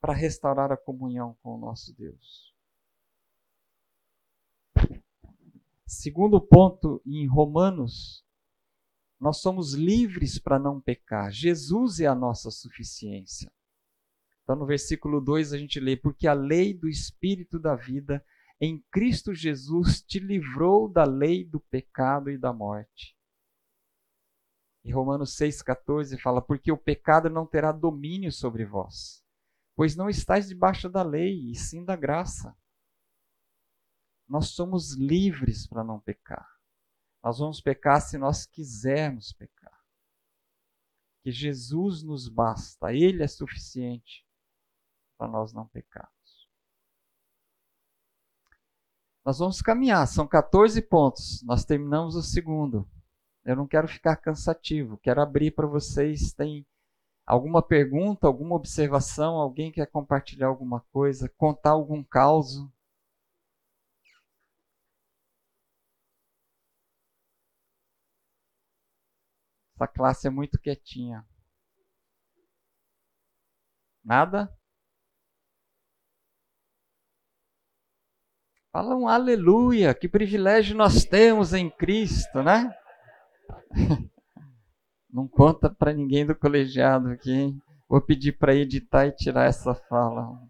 para restaurar a comunhão com o nosso Deus. Segundo ponto em Romanos, nós somos livres para não pecar. Jesus é a nossa suficiência. Então, no versículo 2, a gente lê: Porque a lei do Espírito da vida em Cristo Jesus te livrou da lei do pecado e da morte. E Romanos 6,14 fala: Porque o pecado não terá domínio sobre vós, pois não estáis debaixo da lei, e sim da graça. Nós somos livres para não pecar. Nós vamos pecar se nós quisermos pecar. Que Jesus nos basta, Ele é suficiente para nós não pecarmos. Nós vamos caminhar, são 14 pontos. Nós terminamos o segundo. Eu não quero ficar cansativo, quero abrir para vocês. Tem alguma pergunta, alguma observação? Alguém quer compartilhar alguma coisa, contar algum caso? Essa classe é muito quietinha. Nada? Fala um aleluia, que privilégio nós temos em Cristo, né? Não conta para ninguém do colegiado aqui, hein? Vou pedir para editar e tirar essa fala.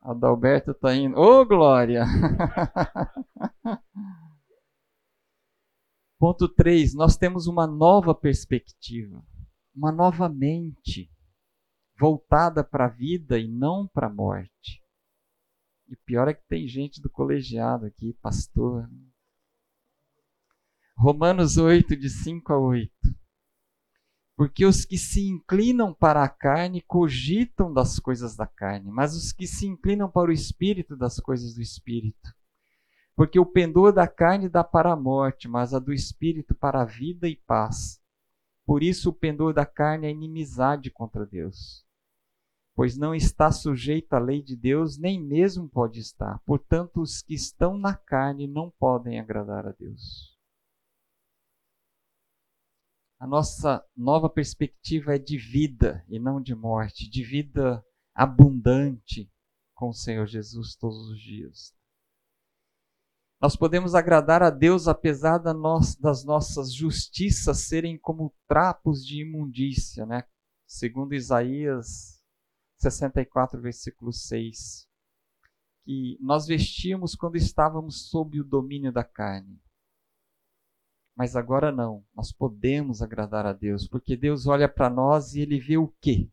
Adalberto está indo. Ô, oh, Glória! Ponto 3. Nós temos uma nova perspectiva, uma nova mente, voltada para a vida e não para a morte. E pior é que tem gente do colegiado aqui, pastor. Romanos 8, de 5 a 8. Porque os que se inclinam para a carne cogitam das coisas da carne, mas os que se inclinam para o espírito, das coisas do espírito. Porque o pendor da carne dá para a morte, mas a do espírito para a vida e paz. Por isso o pendor da carne é inimizade contra Deus pois não está sujeito à lei de Deus, nem mesmo pode estar. Portanto, os que estão na carne não podem agradar a Deus. A nossa nova perspectiva é de vida e não de morte, de vida abundante com o Senhor Jesus todos os dias. Nós podemos agradar a Deus apesar das nossas justiças serem como trapos de imundícia, né? Segundo Isaías 64, versículo 6. Que nós vestíamos quando estávamos sob o domínio da carne. Mas agora não, nós podemos agradar a Deus, porque Deus olha para nós e ele vê o quê?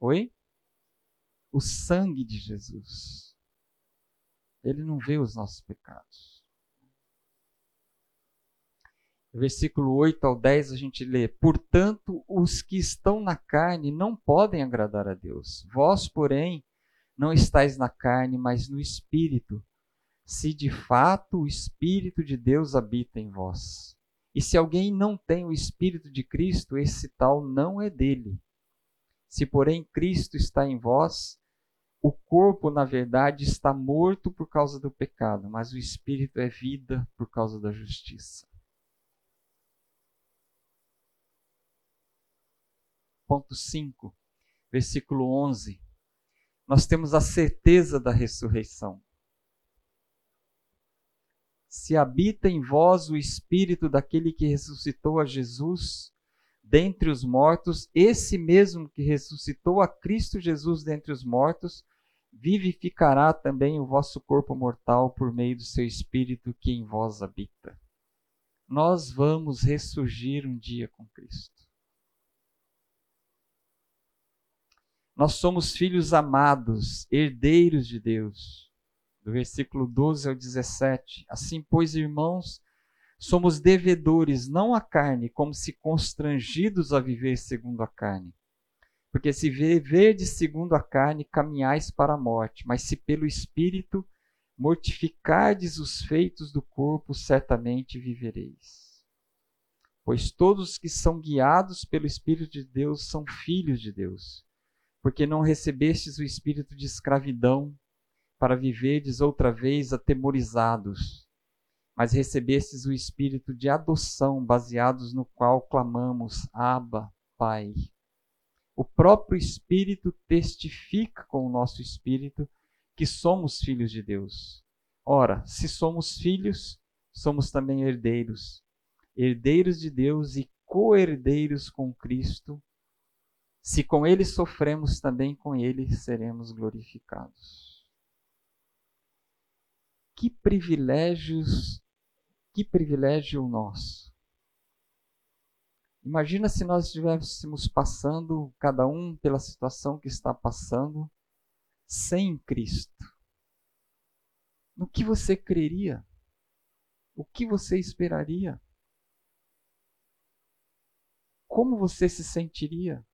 Oi? O sangue de Jesus. Ele não vê os nossos pecados versículo 8 ao 10 a gente lê: Portanto, os que estão na carne não podem agradar a Deus. Vós, porém, não estáis na carne, mas no espírito, se de fato o espírito de Deus habita em vós. E se alguém não tem o espírito de Cristo, esse tal não é dele. Se, porém, Cristo está em vós, o corpo, na verdade, está morto por causa do pecado, mas o espírito é vida por causa da justiça. Ponto 5, versículo 11, nós temos a certeza da ressurreição. Se habita em vós o espírito daquele que ressuscitou a Jesus dentre os mortos, esse mesmo que ressuscitou a Cristo Jesus dentre os mortos, vivificará também o vosso corpo mortal por meio do seu espírito que em vós habita. Nós vamos ressurgir um dia com Cristo. Nós somos filhos amados, herdeiros de Deus. do versículo 12 ao 17. Assim, pois, irmãos, somos devedores não à carne, como se constrangidos a viver segundo a carne. Porque se viverdes segundo a carne, caminhais para a morte, mas se pelo Espírito mortificardes os feitos do corpo, certamente vivereis. Pois todos que são guiados pelo Espírito de Deus são filhos de Deus. Porque não recebestes o espírito de escravidão para viverdes outra vez atemorizados, mas recebestes o espírito de adoção, baseados no qual clamamos: Abba, Pai. O próprio Espírito testifica com o nosso espírito que somos filhos de Deus. Ora, se somos filhos, somos também herdeiros, herdeiros de Deus e co-herdeiros com Cristo. Se com ele sofremos, também com ele seremos glorificados que privilégios, que privilégio nosso. Imagina se nós estivéssemos passando, cada um pela situação que está passando, sem Cristo. No que você creria? O que você esperaria? Como você se sentiria?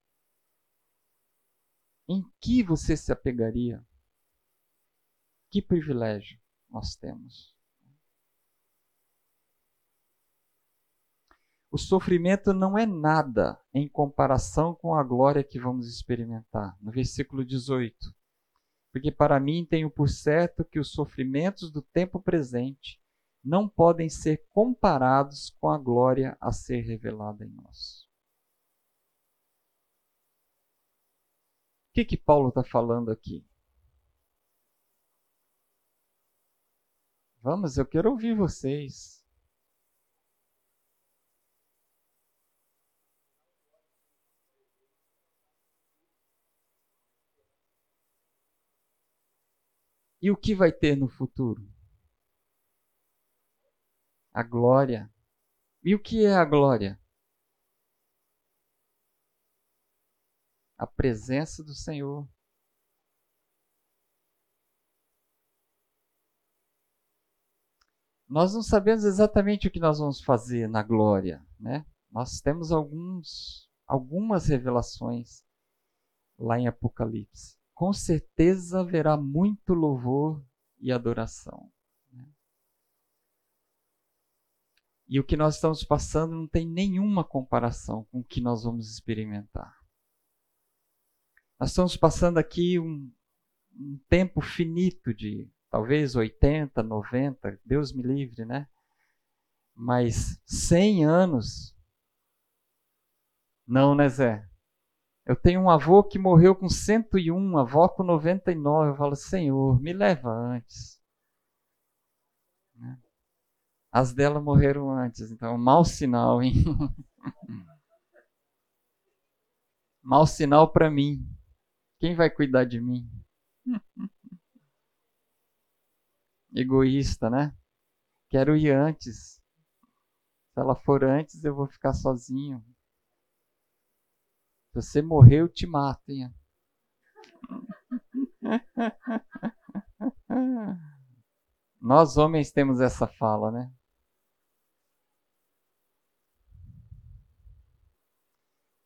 Em que você se apegaria? Que privilégio nós temos. O sofrimento não é nada em comparação com a glória que vamos experimentar. No versículo 18. Porque para mim tenho por certo que os sofrimentos do tempo presente não podem ser comparados com a glória a ser revelada em nós. Que, que Paulo está falando aqui? Vamos, eu quero ouvir vocês. E o que vai ter no futuro? A glória. E o que é a glória? A presença do Senhor. nós não sabemos exatamente o que nós vamos fazer na glória, né? Nós temos alguns, algumas revelações lá em Apocalipse. Com certeza haverá muito louvor e adoração. Né? E o que nós estamos passando não tem nenhuma comparação com o que nós vamos experimentar. Nós estamos passando aqui um, um tempo finito de talvez 80, 90, Deus me livre, né? Mas 100 anos, não, né, Zé? Eu tenho um avô que morreu com 101, avó com 99. Eu falo, Senhor, me leva antes. Né? As dela morreram antes, então, mau sinal, hein? mau sinal para mim. Quem vai cuidar de mim? egoísta, né? Quero ir antes. Se ela for antes, eu vou ficar sozinho. Se você morrer, eu te mato, hein? Nós homens temos essa fala, né?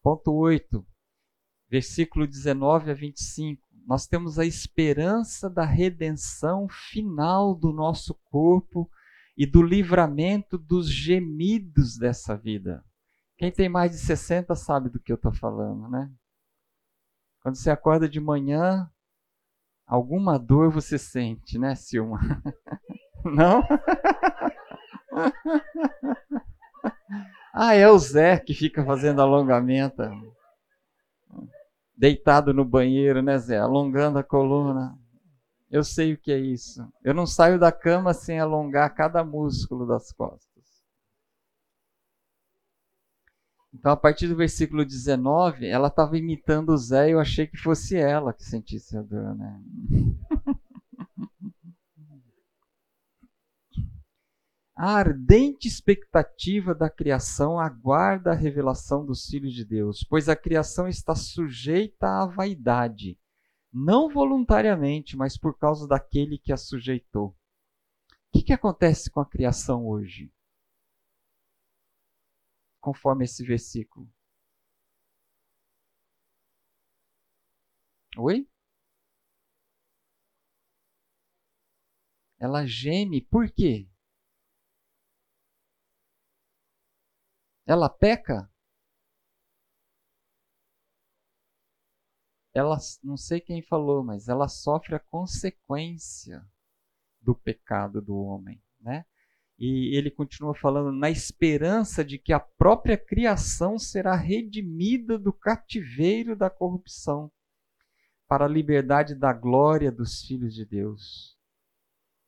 Ponto 8, versículo 19 a 25 nós temos a esperança da redenção final do nosso corpo e do livramento dos gemidos dessa vida. Quem tem mais de 60 sabe do que eu estou falando, né? Quando você acorda de manhã, alguma dor você sente, né, Silma? Não? ah, é o Zé que fica fazendo alongamento deitado no banheiro, né, Zé? Alongando a coluna. Eu sei o que é isso. Eu não saio da cama sem alongar cada músculo das costas. Então, a partir do versículo 19, ela estava imitando o Zé e eu achei que fosse ela que sentisse a dor, né? A ardente expectativa da criação aguarda a revelação dos filhos de Deus, pois a criação está sujeita à vaidade, não voluntariamente, mas por causa daquele que a sujeitou. O que, que acontece com a criação hoje? Conforme esse versículo. Oi? Ela geme, por quê? Ela peca? Ela, não sei quem falou, mas ela sofre a consequência do pecado do homem, né? E ele continua falando na esperança de que a própria criação será redimida do cativeiro da corrupção para a liberdade da glória dos filhos de Deus.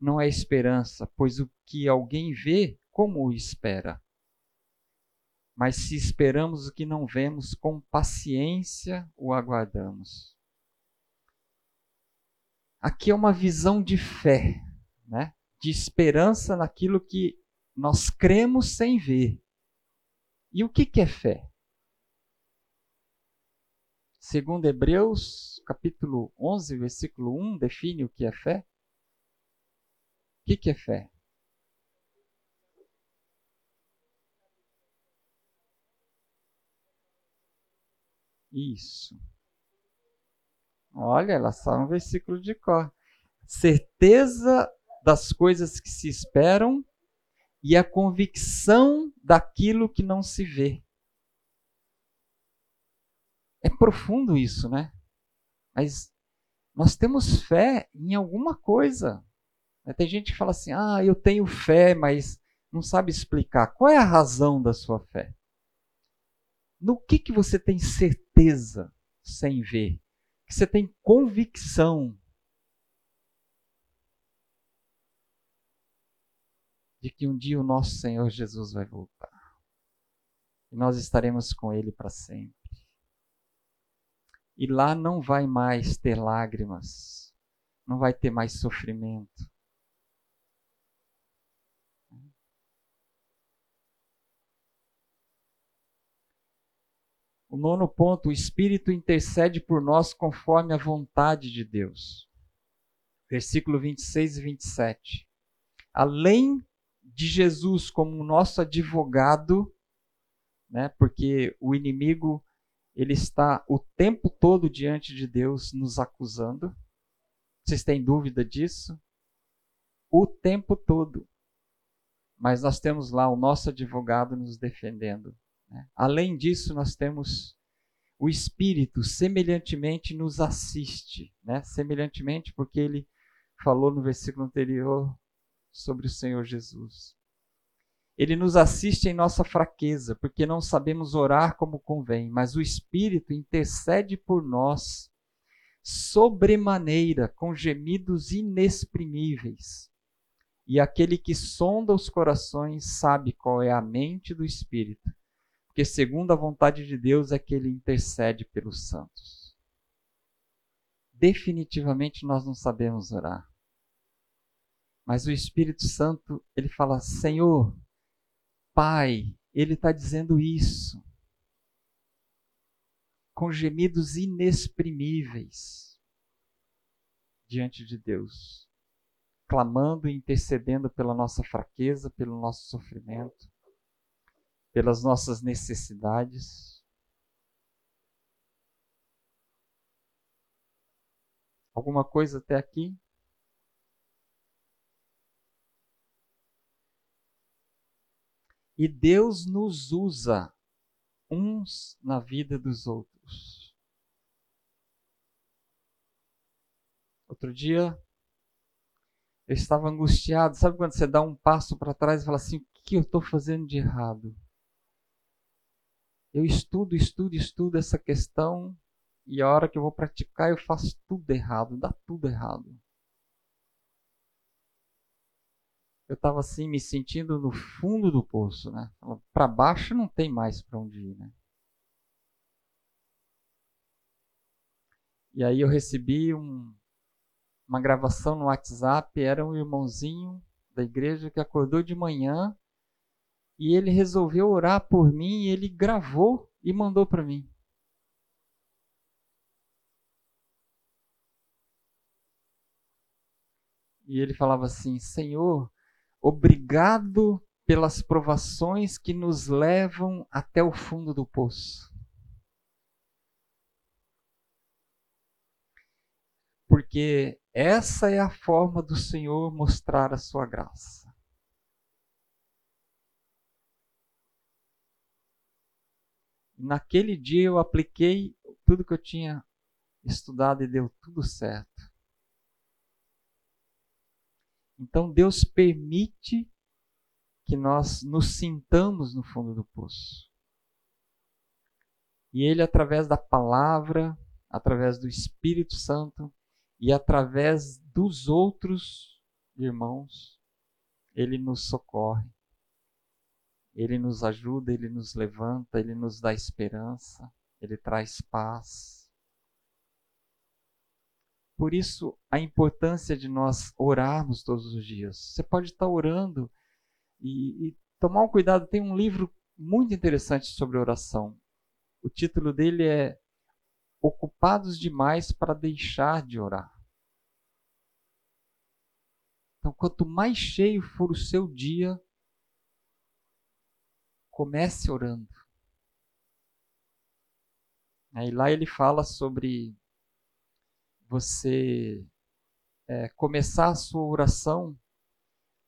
não é esperança, pois o que alguém vê, como o espera? Mas se esperamos o que não vemos, com paciência o aguardamos. Aqui é uma visão de fé, né? de esperança naquilo que nós cremos sem ver. E o que, que é fé? Segundo Hebreus, capítulo 11, versículo 1, define o que é fé. Que, que é fé? Isso. Olha, ela só um versículo de cor. Certeza das coisas que se esperam e a convicção daquilo que não se vê. É profundo isso, né? Mas nós temos fé em alguma coisa. Tem gente que fala assim: ah, eu tenho fé, mas não sabe explicar. Qual é a razão da sua fé? No que, que você tem certeza sem ver? Que você tem convicção de que um dia o nosso Senhor Jesus vai voltar. E nós estaremos com Ele para sempre. E lá não vai mais ter lágrimas, não vai ter mais sofrimento. O nono ponto, o Espírito intercede por nós conforme a vontade de Deus. Versículo 26 e 27. Além de Jesus como nosso advogado, né, porque o inimigo ele está o tempo todo diante de Deus nos acusando. Vocês têm dúvida disso? O tempo todo. Mas nós temos lá o nosso advogado nos defendendo. Né? Além disso, nós temos o Espírito, semelhantemente, nos assiste. Né? Semelhantemente, porque ele falou no versículo anterior sobre o Senhor Jesus. Ele nos assiste em nossa fraqueza, porque não sabemos orar como convém, mas o Espírito intercede por nós sobremaneira, com gemidos inexprimíveis. E aquele que sonda os corações sabe qual é a mente do Espírito, porque segundo a vontade de Deus é que ele intercede pelos santos. Definitivamente nós não sabemos orar. Mas o Espírito Santo, ele fala: Senhor, Pai, ele está dizendo isso. Com gemidos inexprimíveis diante de Deus, clamando e intercedendo pela nossa fraqueza, pelo nosso sofrimento, pelas nossas necessidades. Alguma coisa até aqui? E Deus nos usa uns na vida dos outros. Outro dia, eu estava angustiado. Sabe quando você dá um passo para trás e fala assim: o que eu estou fazendo de errado? eu estudo, estudo, estudo essa questão e a hora que eu vou praticar eu faço tudo errado, dá tudo errado. Eu estava assim me sentindo no fundo do poço, né? Para baixo não tem mais para onde ir, né? E aí eu recebi um, uma gravação no WhatsApp, era um irmãozinho da igreja que acordou de manhã e ele resolveu orar por mim e ele gravou e mandou para mim. E ele falava assim: Senhor, obrigado pelas provações que nos levam até o fundo do poço. Porque essa é a forma do Senhor mostrar a sua graça. Naquele dia eu apliquei tudo que eu tinha estudado e deu tudo certo. Então Deus permite que nós nos sintamos no fundo do poço. E Ele, através da palavra, através do Espírito Santo e através dos outros irmãos, Ele nos socorre. Ele nos ajuda, Ele nos levanta, Ele nos dá esperança, Ele traz paz. Por isso, a importância de nós orarmos todos os dias. Você pode estar orando e, e tomar um cuidado. Tem um livro muito interessante sobre oração. O título dele é Ocupados Demais para Deixar de Orar. Então, quanto mais cheio for o seu dia, comece orando. Aí lá ele fala sobre você é, começar a sua oração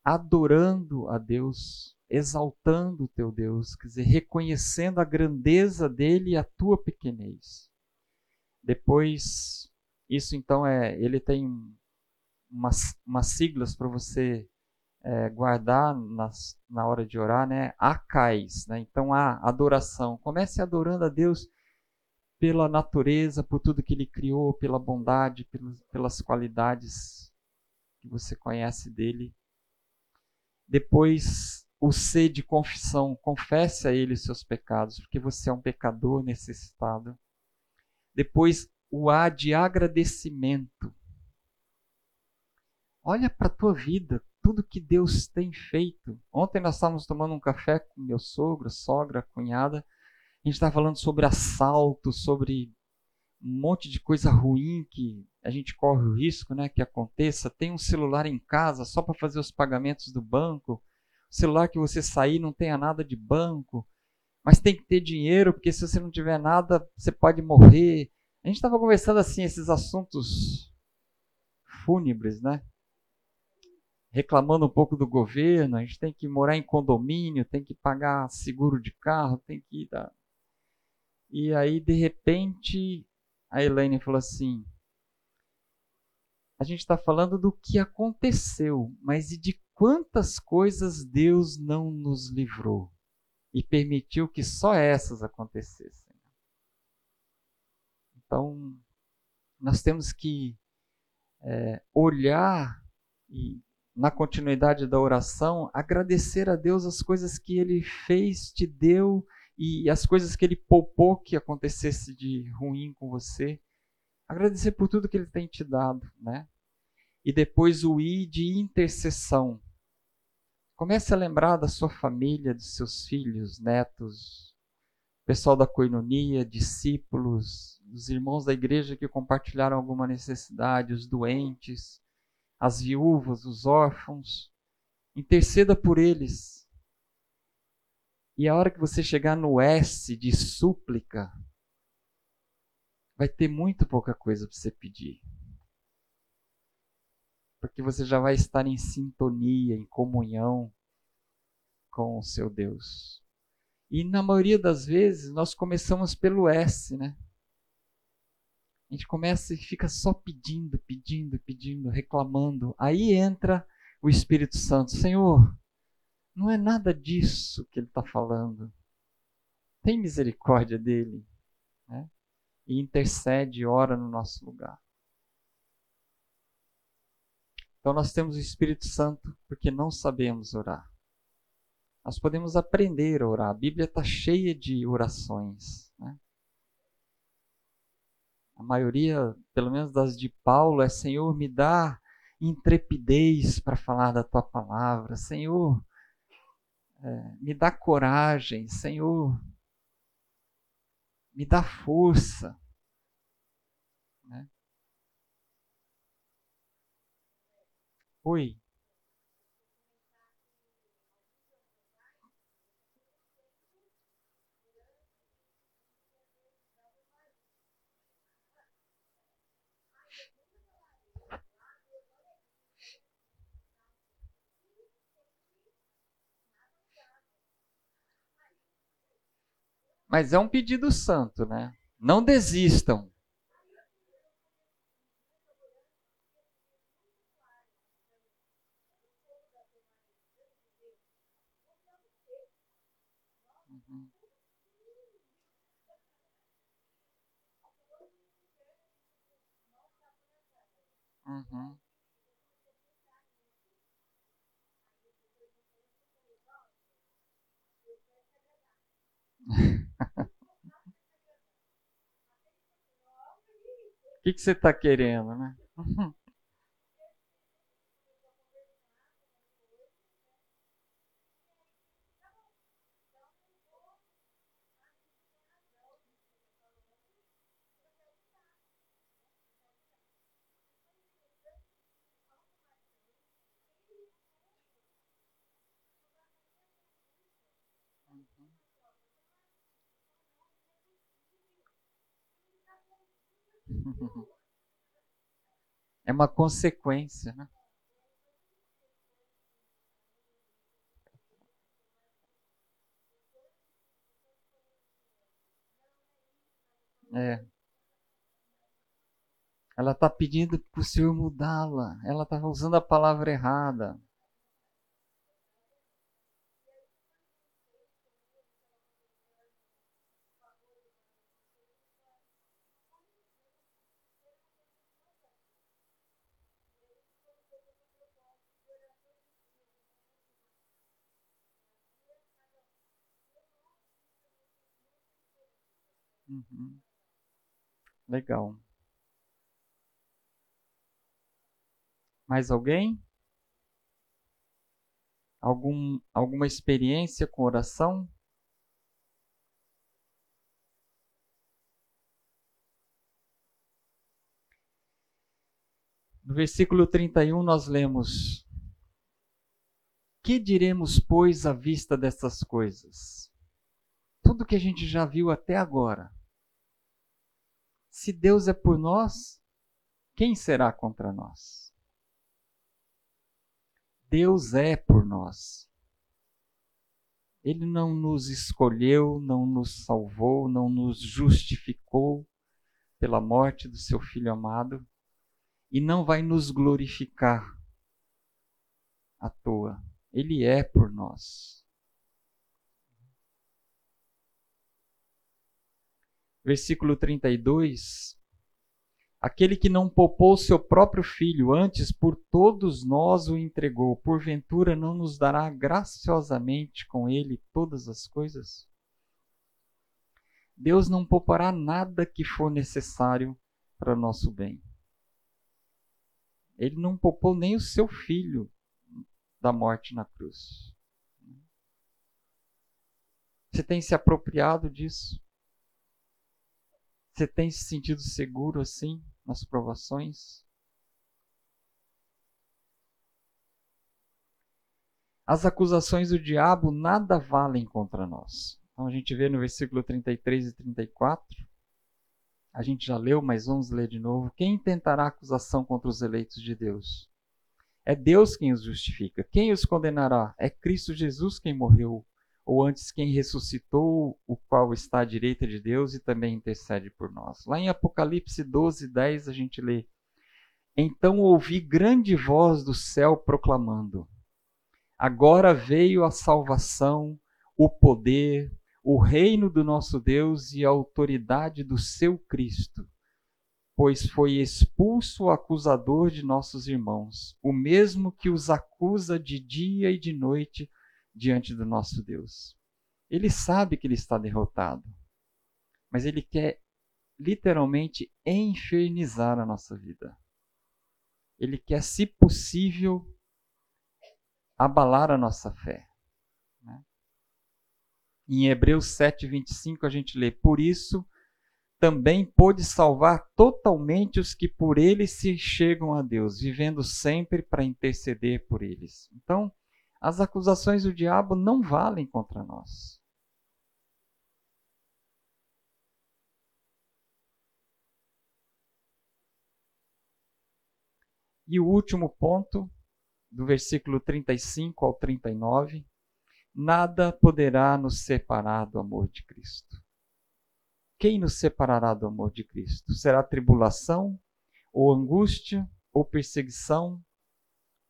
adorando a Deus, exaltando o teu Deus, quer dizer, reconhecendo a grandeza dele e a tua pequenez. Depois, isso então é, ele tem umas, umas siglas para você é, guardar nas, na hora de orar, né? Acais, né? Então a adoração. Comece adorando a Deus pela natureza, por tudo que ele criou, pela bondade, pelas qualidades que você conhece dele. Depois, o C de confissão, confesse a ele os seus pecados, porque você é um pecador necessitado. Depois, o A de agradecimento. Olha para a tua vida, tudo que Deus tem feito. Ontem nós estávamos tomando um café com meu sogro, sogra, cunhada, a gente está falando sobre assalto, sobre um monte de coisa ruim que a gente corre o risco né, que aconteça. Tem um celular em casa só para fazer os pagamentos do banco. O celular que você sair não tenha nada de banco. Mas tem que ter dinheiro, porque se você não tiver nada, você pode morrer. A gente estava conversando assim, esses assuntos fúnebres, né? Reclamando um pouco do governo, a gente tem que morar em condomínio, tem que pagar seguro de carro, tem que dar e aí, de repente, a Elaine falou assim: a gente está falando do que aconteceu, mas e de quantas coisas Deus não nos livrou e permitiu que só essas acontecessem. Então, nós temos que é, olhar e, na continuidade da oração, agradecer a Deus as coisas que Ele fez, te deu e as coisas que ele poupou que acontecesse de ruim com você. Agradecer por tudo que ele tem te dado, né? E depois o I de intercessão. Comece a lembrar da sua família, dos seus filhos, netos, pessoal da coinonia, discípulos, os irmãos da igreja que compartilharam alguma necessidade, os doentes, as viúvas, os órfãos. Interceda por eles e a hora que você chegar no S de súplica, vai ter muito pouca coisa para você pedir. Porque você já vai estar em sintonia, em comunhão com o seu Deus. E na maioria das vezes nós começamos pelo S, né? A gente começa e fica só pedindo, pedindo, pedindo, reclamando. Aí entra o Espírito Santo. Senhor, não é nada disso que ele está falando. Tem misericórdia dele. Né? E intercede e ora no nosso lugar. Então nós temos o Espírito Santo porque não sabemos orar. Nós podemos aprender a orar. A Bíblia está cheia de orações. A maioria, pelo menos das de Paulo, é Senhor, me dá intrepidez para falar da tua palavra. Senhor, é, me dá coragem. Senhor, me dá força. Né? Oi. Mas é um pedido santo, né? Não desistam. Uhum. Uhum. O que, que você está querendo, né? É uma consequência, né? É. Ela está pedindo para o Senhor mudá-la. Ela está usando a palavra errada. Uhum. Legal. Mais alguém? Algum, alguma experiência com oração? No versículo 31 nós lemos: Que diremos, pois, à vista dessas coisas? Tudo que a gente já viu até agora. Se Deus é por nós, quem será contra nós? Deus é por nós. Ele não nos escolheu, não nos salvou, não nos justificou pela morte do seu filho amado e não vai nos glorificar à toa. Ele é por nós. Versículo 32, aquele que não poupou seu próprio filho, antes por todos nós o entregou, porventura não nos dará graciosamente com ele todas as coisas? Deus não poupará nada que for necessário para nosso bem. Ele não poupou nem o seu filho da morte na cruz. Você tem se apropriado disso? Você tem se sentido seguro assim nas provações? As acusações do diabo nada valem contra nós. Então a gente vê no versículo 33 e 34. A gente já leu, mas vamos ler de novo. Quem tentará acusação contra os eleitos de Deus? É Deus quem os justifica. Quem os condenará? É Cristo Jesus quem morreu ou antes quem ressuscitou, o qual está à direita de Deus e também intercede por nós. Lá em Apocalipse 12, 10, a gente lê: Então ouvi grande voz do céu proclamando: Agora veio a salvação, o poder, o reino do nosso Deus e a autoridade do seu Cristo. pois foi expulso o acusador de nossos irmãos, o mesmo que os acusa de dia e de noite diante do nosso Deus. Ele sabe que ele está derrotado, mas ele quer literalmente infernizar a nossa vida. Ele quer, se possível, abalar a nossa fé. Né? Em Hebreus 7, 25, a gente lê: Por isso também pôde salvar totalmente os que por ele se chegam a Deus, vivendo sempre para interceder por eles. Então, as acusações do diabo não valem contra nós. E o último ponto, do versículo 35 ao 39, nada poderá nos separar do amor de Cristo. Quem nos separará do amor de Cristo? Será tribulação, ou angústia, ou perseguição,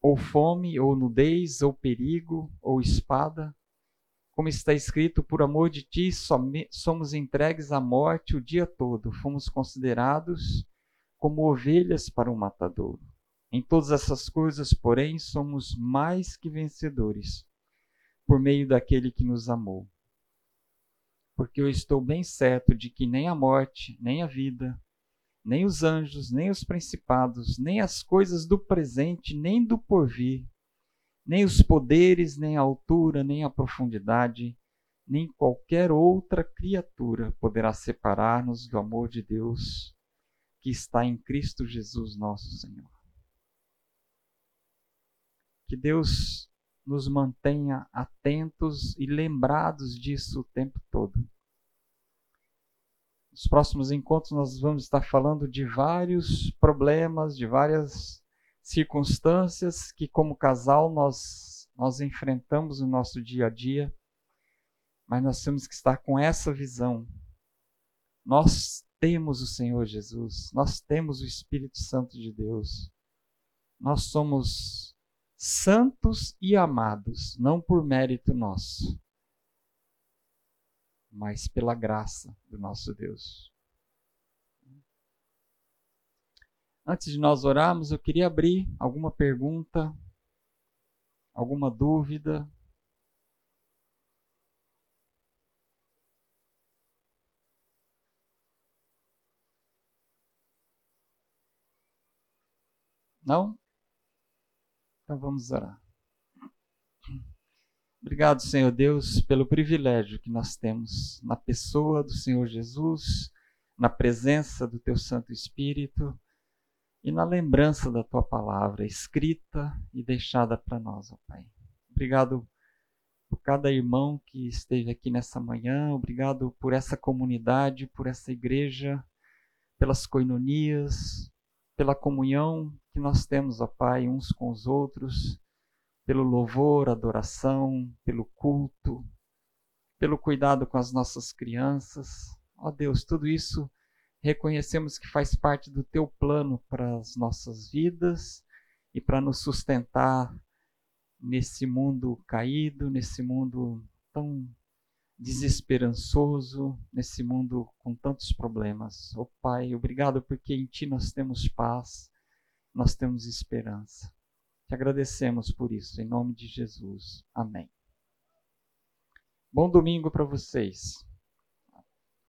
ou fome, ou nudez, ou perigo, ou espada? Como está escrito, por amor de ti somos entregues à morte o dia todo, fomos considerados como ovelhas para um matadouro. Em todas essas coisas, porém, somos mais que vencedores, por meio daquele que nos amou porque eu estou bem certo de que nem a morte, nem a vida, nem os anjos, nem os principados, nem as coisas do presente, nem do porvir, nem os poderes, nem a altura, nem a profundidade, nem qualquer outra criatura poderá separar-nos do amor de Deus que está em Cristo Jesus, nosso Senhor. Que Deus nos mantenha atentos e lembrados disso o tempo todo. Nos próximos encontros, nós vamos estar falando de vários problemas, de várias circunstâncias que, como casal, nós, nós enfrentamos no nosso dia a dia, mas nós temos que estar com essa visão. Nós temos o Senhor Jesus, nós temos o Espírito Santo de Deus, nós somos santos e amados, não por mérito nosso, mas pela graça do nosso Deus. Antes de nós orarmos, eu queria abrir alguma pergunta, alguma dúvida. Não? Então vamos orar. Obrigado, Senhor Deus, pelo privilégio que nós temos na pessoa do Senhor Jesus, na presença do Teu Santo Espírito e na lembrança da Tua palavra escrita e deixada para nós, ó Pai. Obrigado por cada irmão que esteve aqui nessa manhã, obrigado por essa comunidade, por essa igreja, pelas coinonias, pela comunhão que nós temos, ó Pai, uns com os outros, pelo louvor, adoração, pelo culto, pelo cuidado com as nossas crianças. Ó Deus, tudo isso reconhecemos que faz parte do teu plano para as nossas vidas e para nos sustentar nesse mundo caído, nesse mundo tão desesperançoso, nesse mundo com tantos problemas. Ó oh, Pai, obrigado porque em Ti nós temos paz, nós temos esperança. Te agradecemos por isso, em nome de Jesus. Amém. Bom domingo para vocês.